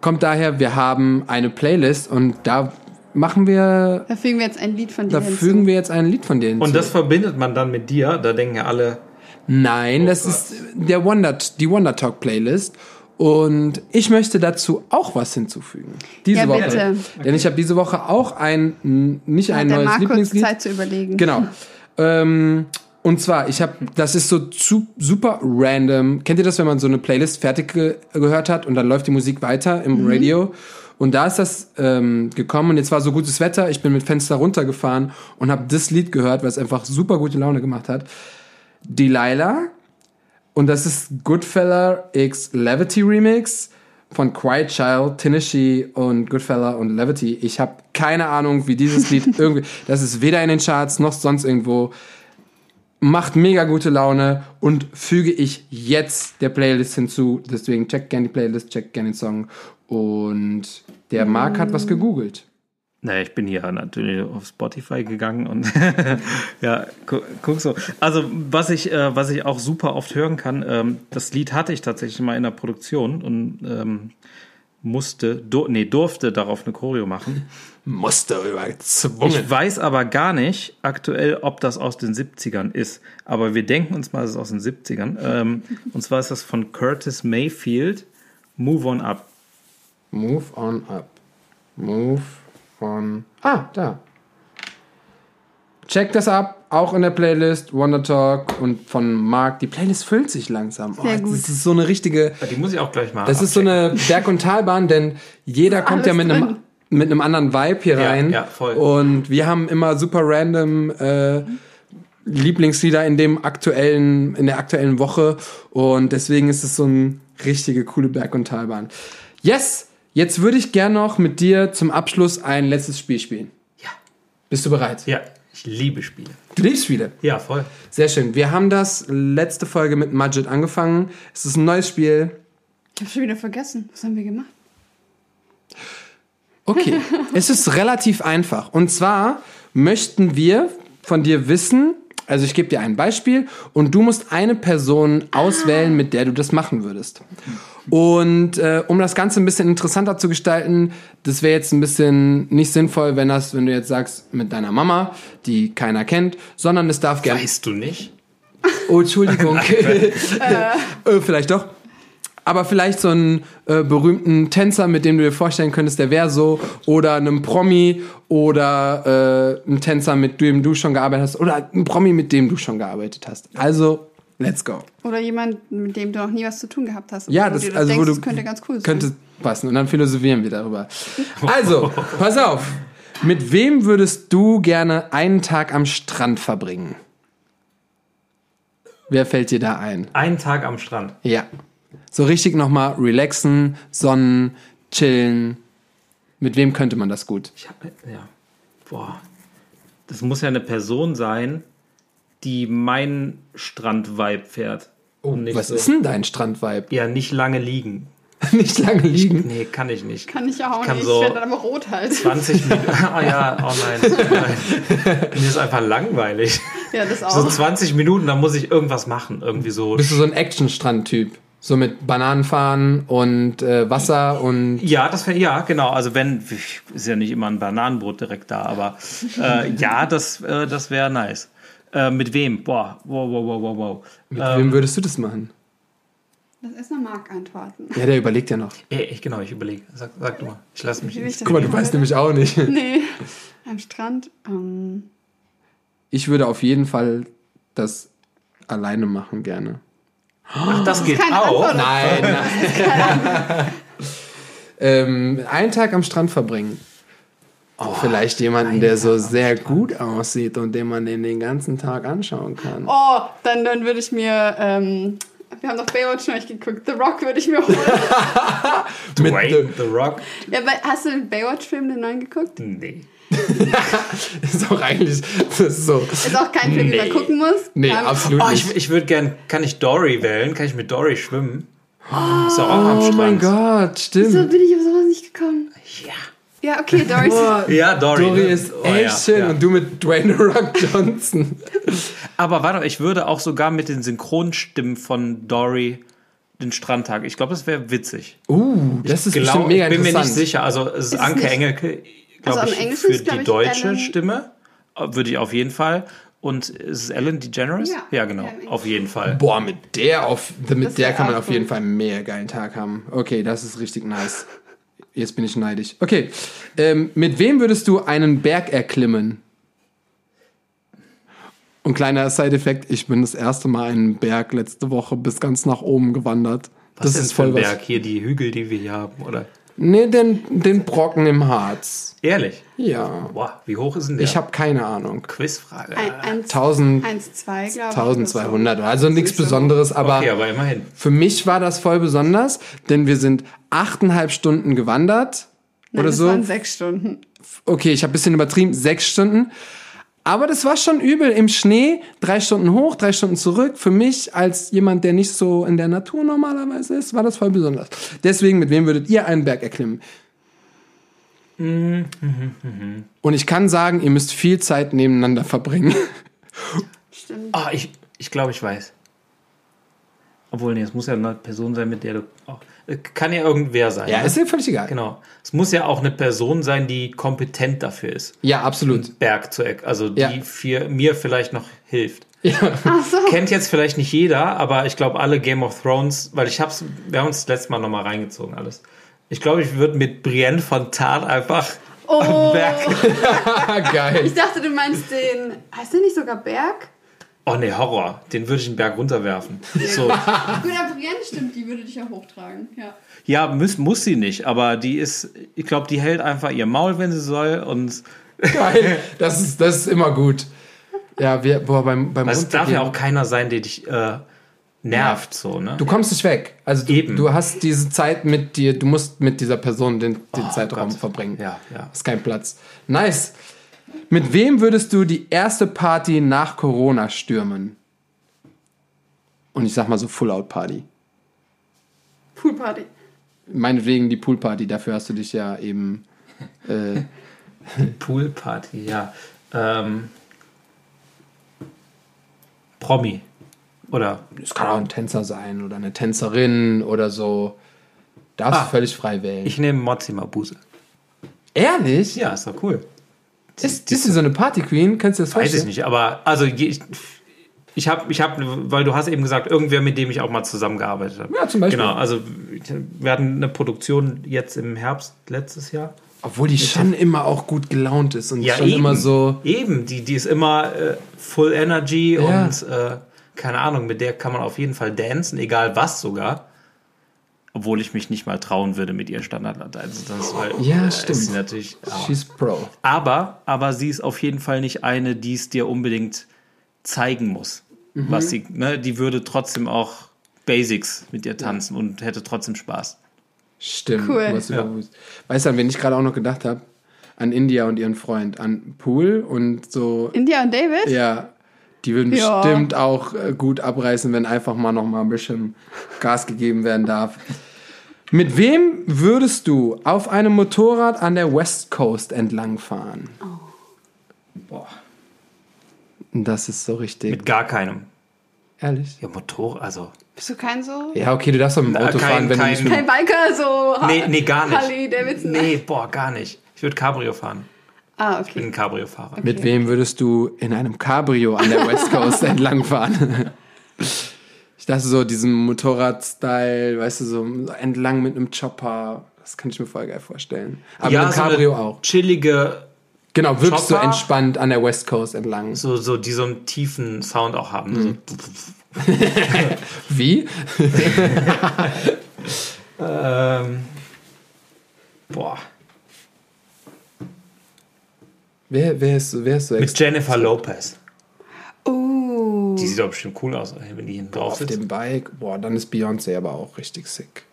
[SPEAKER 2] Kommt daher, wir haben eine Playlist und da machen wir,
[SPEAKER 3] Da fügen wir jetzt ein Lied von dir
[SPEAKER 2] da
[SPEAKER 3] hinzu.
[SPEAKER 2] fügen wir jetzt ein Lied von denen
[SPEAKER 1] Und
[SPEAKER 2] zu.
[SPEAKER 1] das verbindet man dann mit dir, da denken ja alle,
[SPEAKER 2] Nein, das ist der Wonder, die Wonder Talk Playlist. Und ich möchte dazu auch was hinzufügen. Diese
[SPEAKER 3] Ja,
[SPEAKER 2] Woche.
[SPEAKER 3] bitte.
[SPEAKER 2] Denn ich habe diese Woche auch ein, nicht ein
[SPEAKER 3] der
[SPEAKER 2] neues
[SPEAKER 3] Markus
[SPEAKER 2] Lieblingslied.
[SPEAKER 3] Zeit zu überlegen.
[SPEAKER 2] Genau. Ähm, und zwar, ich habe, das ist so zu, super random. Kennt ihr das, wenn man so eine Playlist fertig ge gehört hat und dann läuft die Musik weiter im Radio? Und da ist das ähm, gekommen und jetzt war so gutes Wetter. Ich bin mit Fenster runtergefahren und habe das Lied gehört, weil es einfach super gute Laune gemacht hat. Delilah. Und das ist Goodfella X Levity Remix von Quiet Child, Tennessee und Goodfella und Levity. Ich habe keine Ahnung, wie dieses Lied <laughs> irgendwie. Das ist weder in den Charts noch sonst irgendwo. Macht mega gute Laune und füge ich jetzt der Playlist hinzu. Deswegen check gerne die Playlist, check gerne den Song. Und der Marc hat was gegoogelt.
[SPEAKER 1] Naja, ich bin hier natürlich auf Spotify gegangen und <laughs> ja, gu guck so. Also was ich, äh, was ich auch super oft hören kann, ähm, das Lied hatte ich tatsächlich mal in der Produktion und ähm, musste, dur nee, durfte darauf eine Choreo machen. <laughs>
[SPEAKER 2] Musste überzwungen.
[SPEAKER 1] Ich weiß aber gar nicht aktuell, ob das aus den 70ern ist. Aber wir denken uns mal, es ist aus den 70ern. Ähm, und zwar ist das von Curtis Mayfield, Move On Up.
[SPEAKER 2] Move on up. Move on. Ah, da. Check das ab, auch in der Playlist Wonder Talk und von Marc. Die Playlist füllt sich langsam. Oh,
[SPEAKER 3] Sehr gut.
[SPEAKER 2] Das ist so eine richtige.
[SPEAKER 1] Die muss ich auch gleich mal
[SPEAKER 2] Das ist so eine Berg- und Talbahn, denn jeder kommt ja mit einem mit einem anderen Vibe hier
[SPEAKER 1] Ja,
[SPEAKER 2] rein.
[SPEAKER 1] ja, voll.
[SPEAKER 2] Und wir haben immer super random äh, Lieblingslieder in dem aktuellen, in der aktuellen Woche. Und deswegen ist es so eine richtige coole Berg- und Talbahn. Yes! Jetzt würde ich gern noch mit dir zum Abschluss ein letztes Spiel spielen.
[SPEAKER 1] Ja.
[SPEAKER 2] Bist du bereit?
[SPEAKER 1] Ja, ich liebe Spiele.
[SPEAKER 2] Du liebst Spiele.
[SPEAKER 1] Ja, voll.
[SPEAKER 2] Sehr schön. Wir haben das letzte Folge mit Majid angefangen. Es ist ein neues Spiel.
[SPEAKER 3] Ich habe schon wieder vergessen. Was haben wir gemacht?
[SPEAKER 2] Okay, <laughs> es ist relativ einfach. Und zwar möchten wir von dir wissen, also ich gebe dir ein Beispiel und du musst eine Person auswählen, mit der du das machen würdest. Und äh, um das Ganze ein bisschen interessanter zu gestalten, das wäre jetzt ein bisschen nicht sinnvoll, wenn das, wenn du jetzt sagst mit deiner Mama, die keiner kennt, sondern es darf gerne.
[SPEAKER 1] Weißt du nicht?
[SPEAKER 2] Oh, Entschuldigung. <laughs> <laughs> äh, vielleicht doch. Aber vielleicht so einen äh, berühmten Tänzer, mit dem du dir vorstellen könntest, der wäre so. Oder einem Promi oder äh, einen Tänzer, mit dem du schon gearbeitet hast. Oder ein Promi, mit dem du schon gearbeitet hast. Also, let's go.
[SPEAKER 3] Oder jemand, mit dem du noch nie was zu tun gehabt hast.
[SPEAKER 2] Ja, das, also
[SPEAKER 3] denkst,
[SPEAKER 2] wo du
[SPEAKER 3] das könnte ganz cool sein.
[SPEAKER 2] Könnte passen. Und dann philosophieren wir darüber. Also, pass auf. Mit wem würdest du gerne einen Tag am Strand verbringen? Wer fällt dir da ein?
[SPEAKER 1] Einen Tag am Strand.
[SPEAKER 2] Ja. So richtig nochmal relaxen, sonnen, chillen. Mit wem könnte man das gut?
[SPEAKER 1] Ich habe ja. Boah. Das muss ja eine Person sein, die meinen Strand-Vibe fährt. Nicht
[SPEAKER 2] Was
[SPEAKER 1] so,
[SPEAKER 2] ist denn dein Strandvibe?
[SPEAKER 1] Ja, nicht lange liegen. <laughs>
[SPEAKER 2] Nicht lange liegen.
[SPEAKER 1] Nee, kann ich nicht.
[SPEAKER 3] Kann ich auch
[SPEAKER 1] kann
[SPEAKER 3] nicht.
[SPEAKER 1] so-
[SPEAKER 3] ich werde dann aber rot halt.
[SPEAKER 1] 20 <laughs> Minuten. Oh ja, oh nein. nein. <laughs> Mir ist einfach langweilig.
[SPEAKER 3] Ja, das
[SPEAKER 1] So
[SPEAKER 3] auch.
[SPEAKER 1] 20 Minuten, da muss ich irgendwas machen. Irgendwie so.
[SPEAKER 2] Bist du so ein Action-Strand-Typ? So mit Bananen fahren und äh, Wasser und.
[SPEAKER 1] Ja, das wäre, ja, genau. Also wenn, ist ja nicht immer ein Bananenbrot direkt da, aber äh, <laughs> ja, das, äh, das wäre nice. Äh, mit wem? Boah, wow, wow, wow, wow, wow.
[SPEAKER 2] Mit ähm, wem würdest du das machen?
[SPEAKER 3] Lass erstmal Marc antworten.
[SPEAKER 2] Ja, der überlegt ja noch.
[SPEAKER 1] Ja, ich, genau, ich überlege. Sag, sag du mal. Ich lasse mich.
[SPEAKER 2] Guck mal, du weißt nämlich auch nicht. <laughs>
[SPEAKER 3] Nee. Am Strand. Um. Ähm.
[SPEAKER 2] Ich würde auf jeden Fall das alleine machen gerne.
[SPEAKER 1] Ach, das geht auch.
[SPEAKER 2] Antwort. Nein. nein. <laughs> ähm, einen Tag am Strand verbringen. Oh, Vielleicht jemanden, der so sehr gut aussieht und den man den den ganzen Tag anschauen kann.
[SPEAKER 3] Oh, dann, dann würde ich mir, ähm, wir haben doch Baywatch noch nicht geguckt, The Rock würde ich mir holen. <laughs>
[SPEAKER 1] Dwayne The, The Rock.
[SPEAKER 3] Ja, hast du den Baywatch-Film, den neuen geguckt?
[SPEAKER 1] Nee. <laughs>
[SPEAKER 2] ist auch eigentlich das ist so.
[SPEAKER 3] Ist auch kein Film, nee. den man gucken muss.
[SPEAKER 2] Nee, ja. absolut
[SPEAKER 1] oh,
[SPEAKER 2] nicht.
[SPEAKER 1] Ich, ich würde gern, kann ich Dory wählen? Kann ich mit Dory schwimmen?
[SPEAKER 2] Oh, ist auch am Strand. Oh mein Gott, stimmt.
[SPEAKER 3] Wieso bin ich auf sowas nicht gekommen?
[SPEAKER 1] Ja.
[SPEAKER 3] Ja, okay, Dory
[SPEAKER 2] ist.
[SPEAKER 1] ja, Dory.
[SPEAKER 2] Dory ist oh, echt ja, schön. Ja. Und du mit Dwayne Rock Johnson.
[SPEAKER 1] Aber warte, ich würde auch sogar mit den Synchronstimmen von Dory den Strandtag. Ich glaube, das wäre witzig.
[SPEAKER 2] Uh, das ist glaub, bestimmt mega interessant.
[SPEAKER 1] Ich bin mir nicht sicher. Also es ist, ist Anke Engelke glaube also ich, für die deutsche Ellen. Stimme. Würde ich auf jeden Fall. Und ist es Ellen DeGeneres? Ja, ja genau. Ja, auf jeden Fall.
[SPEAKER 2] Boah, mit der auf, mit das der kann man auf jeden Fall einen mega geilen Tag haben. Okay, das ist richtig nice. Jetzt bin ich neidisch. Okay. Ähm, mit wem würdest du einen Berg erklimmen? Und kleiner Side-Effekt, ich bin das erste Mal einen Berg letzte Woche bis ganz nach oben gewandert.
[SPEAKER 1] Was das ist voll Berg? Was. Hier die Hügel, die wir hier haben, oder?
[SPEAKER 2] Nee, den, den Brocken im Harz.
[SPEAKER 1] Ehrlich?
[SPEAKER 2] Ja.
[SPEAKER 1] Boah, wie hoch ist denn der?
[SPEAKER 2] Ich habe keine Ahnung.
[SPEAKER 1] Quizfrage.
[SPEAKER 3] Ein, ein,
[SPEAKER 2] 1000,
[SPEAKER 3] 1, 2, glaube ich.
[SPEAKER 2] 1200. Also nichts Besonderes, aber,
[SPEAKER 1] okay, aber immerhin.
[SPEAKER 2] für mich war das voll besonders, denn wir sind achteinhalb Stunden gewandert.
[SPEAKER 3] Nein,
[SPEAKER 2] oder
[SPEAKER 3] das
[SPEAKER 2] so.
[SPEAKER 3] waren sechs Stunden.
[SPEAKER 2] Okay, ich habe ein bisschen übertrieben, sechs Stunden. Aber das war schon übel im Schnee, drei Stunden hoch, drei Stunden zurück. Für mich als jemand, der nicht so in der Natur normalerweise ist, war das voll besonders. Deswegen, mit wem würdet ihr einen Berg erklimmen?
[SPEAKER 1] Und
[SPEAKER 2] ich kann sagen, ihr müsst viel Zeit nebeneinander verbringen.
[SPEAKER 3] Stimmt.
[SPEAKER 1] Ah, ich, ich glaube, ich weiß. Obwohl, nee, es muss ja eine Person sein, mit der du auch. Kann ja irgendwer sein.
[SPEAKER 2] Ja, ne? ist ja völlig egal.
[SPEAKER 1] Genau. Es muss ja auch eine Person sein, die kompetent dafür ist.
[SPEAKER 2] Ja, absolut.
[SPEAKER 1] Berg zu eck, also die ja. für, mir vielleicht noch hilft.
[SPEAKER 2] Ja.
[SPEAKER 3] Ach so.
[SPEAKER 1] Kennt jetzt vielleicht nicht jeder, aber ich glaube alle Game of Thrones, weil ich hab's, wir haben uns das letzte Mal nochmal reingezogen alles. Ich glaube, ich würde mit Brienne von Tarth einfach
[SPEAKER 3] oh. am Berg. <laughs>
[SPEAKER 2] Geil.
[SPEAKER 3] Ich dachte, du meinst den, heißt der nicht sogar Berg?
[SPEAKER 1] Oh ne, Horror. Den würde ich den Berg runterwerfen. So. <laughs>
[SPEAKER 3] Gut, aber Brienne stimmt, die würde dich ja hochtragen. Ja,
[SPEAKER 1] ja muss, muss sie nicht, aber die ist, ich glaube, die hält einfach ihr Maul, wenn sie soll und. <laughs>
[SPEAKER 2] Geil, das ist, das ist immer gut. Ja, wir, boah, beim, beim
[SPEAKER 1] Es darf ja auch keiner sein, der dich äh, nervt, so, ne?
[SPEAKER 2] Du kommst nicht weg. Also du, Eben. du hast diese Zeit mit dir, du musst mit dieser Person den, den oh, Zeitraum Gott. verbringen.
[SPEAKER 1] Ja, ja.
[SPEAKER 2] Ist kein Platz. Nice. Mit wem würdest du die erste Party nach Corona stürmen? Und ich sag mal so Full-Out-Party.
[SPEAKER 3] Poolparty.
[SPEAKER 2] Meinetwegen die Poolparty, dafür hast du dich ja eben. Äh,
[SPEAKER 1] Poolparty, ja. Ähm, Promi. Oder?
[SPEAKER 2] Es kann auch ein Tänzer sein oder eine Tänzerin oder so. Darfst ah, du völlig frei wählen.
[SPEAKER 1] Ich nehme Mozzi Mabuse.
[SPEAKER 2] Ehrlich?
[SPEAKER 1] Ja, ist doch cool.
[SPEAKER 2] Ist, ist sie so eine Party Queen? Kannst du das
[SPEAKER 1] Weiß ich nicht, aber also ich, ich habe, ich hab, weil du hast eben gesagt, irgendwer, mit dem ich auch mal zusammengearbeitet habe.
[SPEAKER 2] Ja, zum Beispiel.
[SPEAKER 1] Genau, also wir hatten eine Produktion jetzt im Herbst letztes Jahr.
[SPEAKER 2] Obwohl die schon immer auch gut gelaunt ist und
[SPEAKER 1] ja,
[SPEAKER 2] schon
[SPEAKER 1] eben,
[SPEAKER 2] immer so.
[SPEAKER 1] Eben, die, die ist immer äh, full energy ja. und äh, keine Ahnung, mit der kann man auf jeden Fall dancen, egal was sogar obwohl ich mich nicht mal trauen würde mit ihr Standardlatein. Also das weil,
[SPEAKER 2] ja, äh, stimmt.
[SPEAKER 1] Sie natürlich,
[SPEAKER 2] aber, She's pro.
[SPEAKER 1] Aber, aber sie ist auf jeden Fall nicht eine, die es dir unbedingt zeigen muss. Mhm. Was sie, ne, die würde trotzdem auch Basics mit dir tanzen ja. und hätte trotzdem Spaß.
[SPEAKER 2] Stimmt.
[SPEAKER 3] Cool.
[SPEAKER 2] Was ja. Weißt du, an wen ich gerade auch noch gedacht habe? An India und ihren Freund, an Pool und so.
[SPEAKER 3] India und David?
[SPEAKER 2] Ja. Die würden ja. bestimmt auch äh, gut abreißen, wenn einfach mal noch mal ein bisschen Gas gegeben werden darf. Mit wem würdest du auf einem Motorrad an der West Coast entlangfahren?
[SPEAKER 3] Oh.
[SPEAKER 1] Boah.
[SPEAKER 2] Das ist so richtig.
[SPEAKER 1] Mit gar keinem.
[SPEAKER 2] Ehrlich?
[SPEAKER 1] Ja, Motor, also
[SPEAKER 3] Bist du kein so?
[SPEAKER 2] Ja, okay, du darfst doch mit dem Auto
[SPEAKER 1] kein,
[SPEAKER 2] fahren, wenn
[SPEAKER 1] kein,
[SPEAKER 2] du nicht
[SPEAKER 3] Kein Biker, so.
[SPEAKER 1] Nee, nee, gar nicht.
[SPEAKER 3] Harley Davidson.
[SPEAKER 1] Nee, boah, gar nicht. Ich würde Cabrio fahren.
[SPEAKER 3] Ah,
[SPEAKER 1] Ich bin
[SPEAKER 3] okay.
[SPEAKER 1] ein Cabrio-Fahrer.
[SPEAKER 2] Mit wem würdest du in einem Cabrio an der West Coast <laughs> entlangfahren? Ich dachte so, diesem Motorrad-Style, weißt du, so entlang mit einem Chopper. Das kann ich mir voll geil vorstellen. Aber mit einem
[SPEAKER 1] so eine
[SPEAKER 2] Cabrio auch.
[SPEAKER 1] Chillige,
[SPEAKER 2] Genau, wirkst du
[SPEAKER 1] Chopper.
[SPEAKER 2] entspannt an der West Coast entlang.
[SPEAKER 1] so, so, die so einen tiefen Sound auch haben.
[SPEAKER 2] Mhm.
[SPEAKER 1] So. <laughs>
[SPEAKER 2] Wie? <laughs>
[SPEAKER 1] Ähm, boah.
[SPEAKER 2] Wer, wer, ist, wer ist so
[SPEAKER 1] Mit Jennifer Lopez.
[SPEAKER 3] Uh.
[SPEAKER 1] Die sieht doch bestimmt cool aus, wenn die hinten drauf
[SPEAKER 2] auf
[SPEAKER 1] sitzt.
[SPEAKER 2] dem Bike? Boah, dann ist Beyoncé aber auch richtig sick.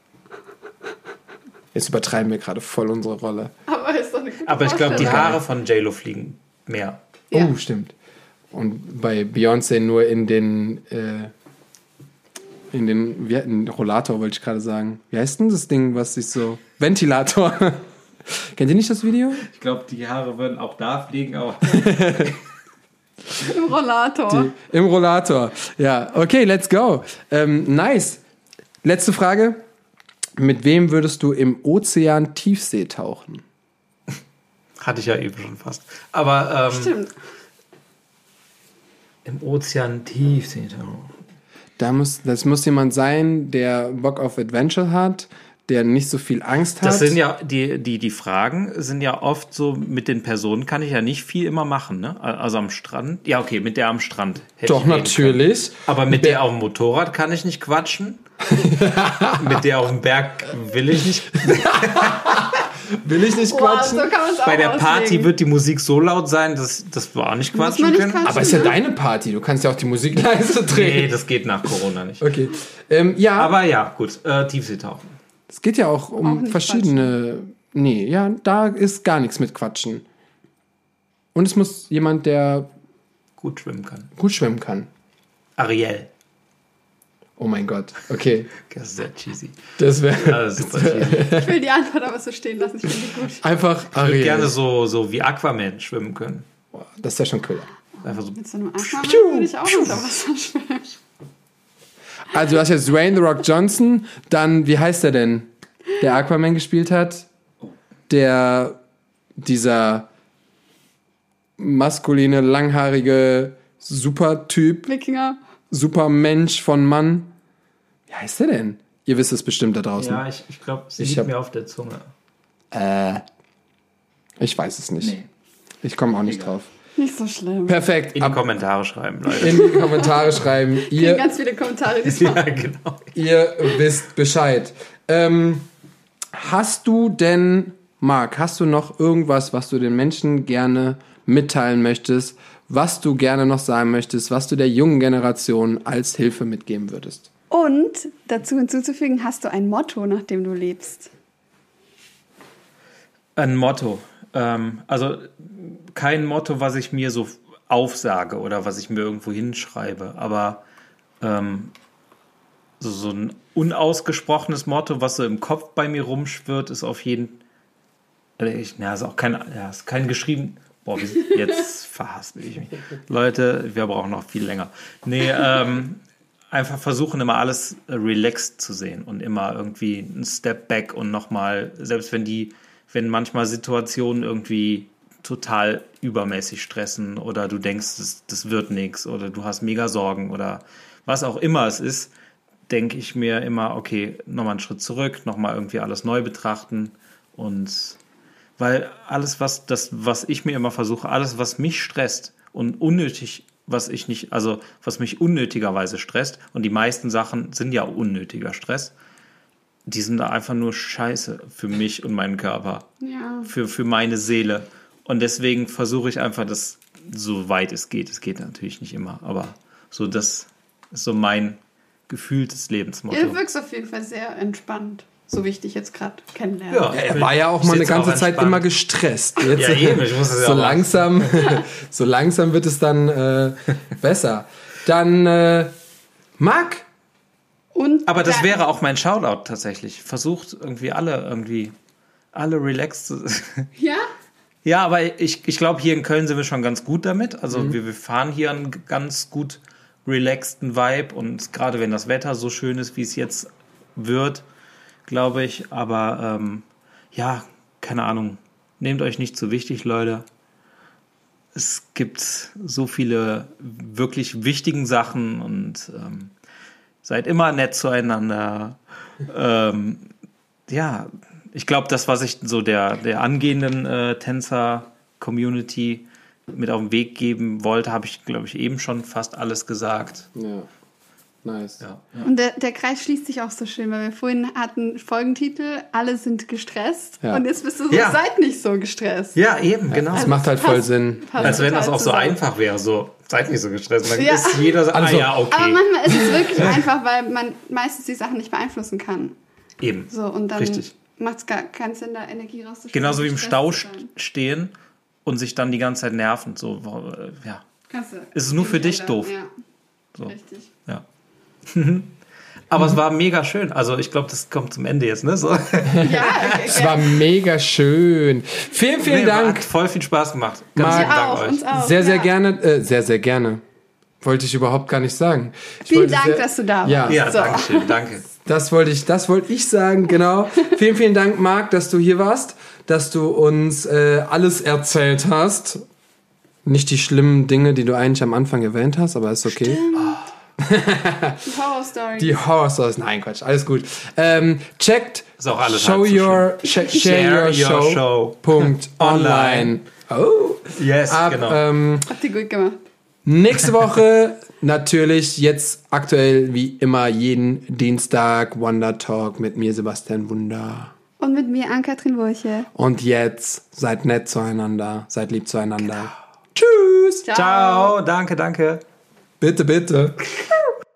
[SPEAKER 2] Jetzt übertreiben wir gerade voll unsere Rolle.
[SPEAKER 3] Aber ist doch eine gute
[SPEAKER 1] Aber ich glaube, die
[SPEAKER 3] Vorstellung.
[SPEAKER 1] Haare von J-Lo fliegen mehr.
[SPEAKER 3] Ja.
[SPEAKER 2] Oh, stimmt. Und bei Beyoncé nur in den, äh, in den, wie, ein Rollator wollte ich gerade sagen. Wie heißt denn das Ding, was sich so, Ventilator. <laughs> <laughs> Kennt ihr nicht das Video?
[SPEAKER 1] Ich glaube, die Haare würden auch da fliegen, aber
[SPEAKER 3] Im Rollator.
[SPEAKER 2] Die, Im Rollator. Ja, okay, let's go. Ähm, nice. Letzte Frage. Mit wem würdest du im Ozean Tiefsee tauchen? <laughs>
[SPEAKER 1] hatte ich ja eben schon fast. Aber ähm,
[SPEAKER 3] Stimmt.
[SPEAKER 1] im Ozean tief sind.
[SPEAKER 2] Da muss, das muss jemand sein, der Bock auf Adventure hat, der nicht so viel Angst hat.
[SPEAKER 1] Das sind ja, die, die, die Fragen sind ja oft so, mit den Personen kann ich ja nicht viel immer machen, ne? Also am Strand. Ja, okay, mit der am Strand. hätte
[SPEAKER 2] Doch, natürlich.
[SPEAKER 1] Können. Aber mit der auf dem Motorrad kann ich nicht quatschen. <laughs> mit der auf dem Berg will ich nicht. <laughs>
[SPEAKER 2] Will ich nicht quatschen.
[SPEAKER 3] so es auch
[SPEAKER 1] Bei der Party
[SPEAKER 3] auslegen.
[SPEAKER 1] wird die Musik so laut sein, dass, dass wir auch nicht quatschen
[SPEAKER 3] nicht
[SPEAKER 1] können.
[SPEAKER 3] quatschen.
[SPEAKER 2] Aber ist ja deine Party. Du kannst ja auch die Musik <laughs> leise drehen.
[SPEAKER 1] Nee, das geht nach Corona nicht.
[SPEAKER 2] Okay. Ähm, ja,
[SPEAKER 1] Aber ja, gut, äh, Tiefseetauchen.
[SPEAKER 2] Es geht ja auch
[SPEAKER 3] Auch
[SPEAKER 2] um
[SPEAKER 3] nicht
[SPEAKER 2] verschiedene. Nee, ja, da ist gar nichts mit Quatschen. Und es muss jemand, der
[SPEAKER 1] Gut schwimmen kann.
[SPEAKER 2] gut schwimmen kann.
[SPEAKER 1] Ariel.
[SPEAKER 2] Oh mein Gott. Okay. <laughs>
[SPEAKER 1] Das ist sehr cheesy.
[SPEAKER 2] Das wäre
[SPEAKER 1] Ja, super cheesy.
[SPEAKER 3] Ich will die Antwort aber so stehen lassen. Ich finde die gut.
[SPEAKER 2] einfach
[SPEAKER 1] Ich würde
[SPEAKER 2] Ariel.
[SPEAKER 1] gerne so, so wie Aquaman schwimmen können.
[SPEAKER 2] Boah, Das ist ja schon cool.
[SPEAKER 1] Einfach so.
[SPEAKER 3] Mit so einem Aquaman würde ich auch unter Wasser schwimmen.
[SPEAKER 2] Also du hast jetzt Dwayne The Rock Johnson, dann, wie heißt der denn? Der Aquaman gespielt hat? Der, dieser maskuline, langhaarige Supertyp,
[SPEAKER 3] Wikinger.
[SPEAKER 2] Supermensch von Mann. Wie heißt der denn? Ihr wisst es bestimmt da draußen.
[SPEAKER 1] Ja, ich, ich glaube, sie
[SPEAKER 2] Ich
[SPEAKER 1] liegt
[SPEAKER 2] hab-
[SPEAKER 1] mir auf der Zunge.
[SPEAKER 2] Äh, ich weiß es nicht. Ich komme auch nicht drauf.
[SPEAKER 3] Nicht so schlimm.
[SPEAKER 2] Perfekt.
[SPEAKER 1] In die
[SPEAKER 2] Ab
[SPEAKER 1] Kommentare schreiben, Leute.
[SPEAKER 2] in die Kommentare schreiben. <laughs> Ihr,
[SPEAKER 3] ganz viele Kommentare diesmal.
[SPEAKER 1] ja, genau.
[SPEAKER 2] ihr wisst Bescheid. Ähm, hast du denn, Marc, hast du noch irgendwas, was du den Menschen gerne mitteilen möchtest, was du gerne noch sagen möchtest, was du der jungen Generation als Hilfe mitgeben würdest?
[SPEAKER 3] Und dazu hinzuzufügen, hast du ein Motto, nach dem du lebst?
[SPEAKER 1] Ein Motto. Ähm, also kein Motto, was ich mir so aufsage oder was ich mir irgendwo hinschreibe, aber ähm, so, so ein unausgesprochenes Motto, was so im Kopf bei mir rumschwirrt, ist auf jeden äh, ich, ja, ist auch kein, ja, ist kein geschrieben. Boah, jetzt <laughs> verhaspel ich mich. Leute, wir brauchen noch viel länger. Nee, ähm, einfach versuchen immer alles äh, relaxed zu sehen und immer irgendwie einen Step back und nochmal, selbst wenn die, wenn manchmal Situationen irgendwie total übermäßig stressen oder du denkst, das, das wird nichts oder du hast mega Sorgen oder was auch immer es ist, denke ich mir immer, okay, nochmal einen Schritt zurück, nochmal irgendwie alles neu betrachten und weil alles, was das, was ich mir immer versuche, alles, was mich stresst und unnötig, was ich nicht, also was mich unnötigerweise stresst, und die meisten Sachen sind ja unnötiger Stress, die sind da einfach nur Scheiße für mich und meinen Körper,
[SPEAKER 3] Ja.
[SPEAKER 1] für, für meine Seele. Und deswegen versuche ich einfach das, so weit es geht. Es geht natürlich nicht immer, aber so das ist so mein gefühltes Lebensmotto.
[SPEAKER 3] Ihr wirkst auf jeden Fall sehr entspannt. So wie ich dich jetzt gerade kennenlerne.
[SPEAKER 1] Ja.
[SPEAKER 2] Er war ja auch mal eine ganze Zeit
[SPEAKER 1] entspannt.
[SPEAKER 2] immer gestresst. Jetzt,
[SPEAKER 1] Ja, eben, ich muss es ja
[SPEAKER 2] so
[SPEAKER 1] auch
[SPEAKER 2] langsam, <laughs> so langsam wird es dann äh, besser. Dann äh, Marc,
[SPEAKER 3] Und
[SPEAKER 1] Aber das wäre auch mein Shoutout tatsächlich. Versucht irgendwie alle irgendwie alle relaxed zu <laughs>
[SPEAKER 3] Ja?
[SPEAKER 1] Ja, aber ich, ich glaube, hier in Köln sind wir schon ganz gut damit. Also wir, wir fahren hier einen ganz gut relaxten Vibe und gerade wenn das Wetter so schön ist, wie es jetzt wird, glaube ich. Aber ähm, ja, keine Ahnung. Nehmt euch nicht zu wichtig, Leute. Es gibt so viele wirklich wichtigen Sachen und ähm, seid immer nett zueinander. ähm, ja, ich glaube, das, was ich so der, der angehenden äh, Tänzer-Community mit auf den Weg geben wollte, habe ich, glaube ich, eben schon fast alles gesagt.
[SPEAKER 2] Ja. Nice.
[SPEAKER 1] Ja.
[SPEAKER 3] Und der, der Kreis schließt sich auch so schön, weil wir vorhin hatten Folgentitel, alle sind gestresst.
[SPEAKER 2] Ja.
[SPEAKER 3] Und jetzt bist du so,
[SPEAKER 1] Ja.
[SPEAKER 3] seid nicht so gestresst.
[SPEAKER 1] Ja, eben, genau.
[SPEAKER 2] Das macht halt voll
[SPEAKER 3] Passt-
[SPEAKER 2] Sinn.
[SPEAKER 3] passt
[SPEAKER 1] Als wenn das auch so
[SPEAKER 3] zusammen.
[SPEAKER 1] einfach wäre, so, seid nicht so gestresst. Dann
[SPEAKER 3] Ja.
[SPEAKER 1] ist jeder so, ah
[SPEAKER 2] Also-
[SPEAKER 1] ja, okay.
[SPEAKER 3] Aber manchmal ist es wirklich <laughs> einfach, weil man meistens die Sachen nicht beeinflussen kann.
[SPEAKER 1] eben.
[SPEAKER 3] So, und dann
[SPEAKER 1] Richtig.
[SPEAKER 3] macht es gar keinen Sinn, da Energie rauszuschieben.
[SPEAKER 1] Genauso wie im Stau stehen und sich dann die ganze Zeit nerven. So, äh, ja.
[SPEAKER 3] Kannst du-
[SPEAKER 1] Ist es nur für dich doof?
[SPEAKER 3] Ja,
[SPEAKER 1] So.
[SPEAKER 3] richtig.
[SPEAKER 1] Ja. <laughs> Aber es war mega schön. Also ich glaube, das kommt zum Ende jetzt, ne? So.
[SPEAKER 3] Ja, <laughs>
[SPEAKER 2] Es war mega schön. Vielen, vielen
[SPEAKER 1] Nee,
[SPEAKER 2] Dank.
[SPEAKER 1] Hat voll viel Spaß gemacht. Ganz
[SPEAKER 3] wir
[SPEAKER 1] Dank
[SPEAKER 3] auch,
[SPEAKER 1] euch.
[SPEAKER 3] uns auch.
[SPEAKER 2] Sehr, sehr
[SPEAKER 3] ja.
[SPEAKER 2] gerne. Äh, sehr, sehr gerne. Wollte ich überhaupt gar nicht sagen. Ich
[SPEAKER 3] Vielen Dank,
[SPEAKER 2] sehr-
[SPEAKER 3] dass du da warst.
[SPEAKER 2] Ja,
[SPEAKER 1] Ja,
[SPEAKER 3] So.
[SPEAKER 1] danke schön. Danke. <laughs>
[SPEAKER 2] Das wollte ich, das wollte ich sagen, genau. vielen, vielen Dank, Marc, dass du hier warst, dass du uns äh, alles erzählt hast. Nicht die schlimmen Dinge, die du eigentlich am Anfang erwähnt hast, aber ist okay.
[SPEAKER 3] Die Horror Story.
[SPEAKER 2] Die Horror Stories, nein, Quatsch, alles gut. Ähm, checkt
[SPEAKER 1] Ist auch alles
[SPEAKER 2] show
[SPEAKER 1] halb so
[SPEAKER 2] your, sh share, your, show.
[SPEAKER 1] show.
[SPEAKER 2] Punkt <laughs> online. Oh.
[SPEAKER 1] Yes,
[SPEAKER 2] Ab,
[SPEAKER 1] genau.
[SPEAKER 2] ähm,
[SPEAKER 3] Habt ihr gut gemacht.
[SPEAKER 2] Nächste Woche <laughs> natürlich jetzt aktuell wie immer jeden Dienstag Wonder Talk mit mir Sebastian Wunder.
[SPEAKER 3] Und mit mir, Ann-Kathrin Wurche.
[SPEAKER 2] Und jetzt seid nett zueinander, seid lieb zueinander. Tschüss.
[SPEAKER 1] Ciao, danke, danke.
[SPEAKER 2] Bitte, bitte. <laughs>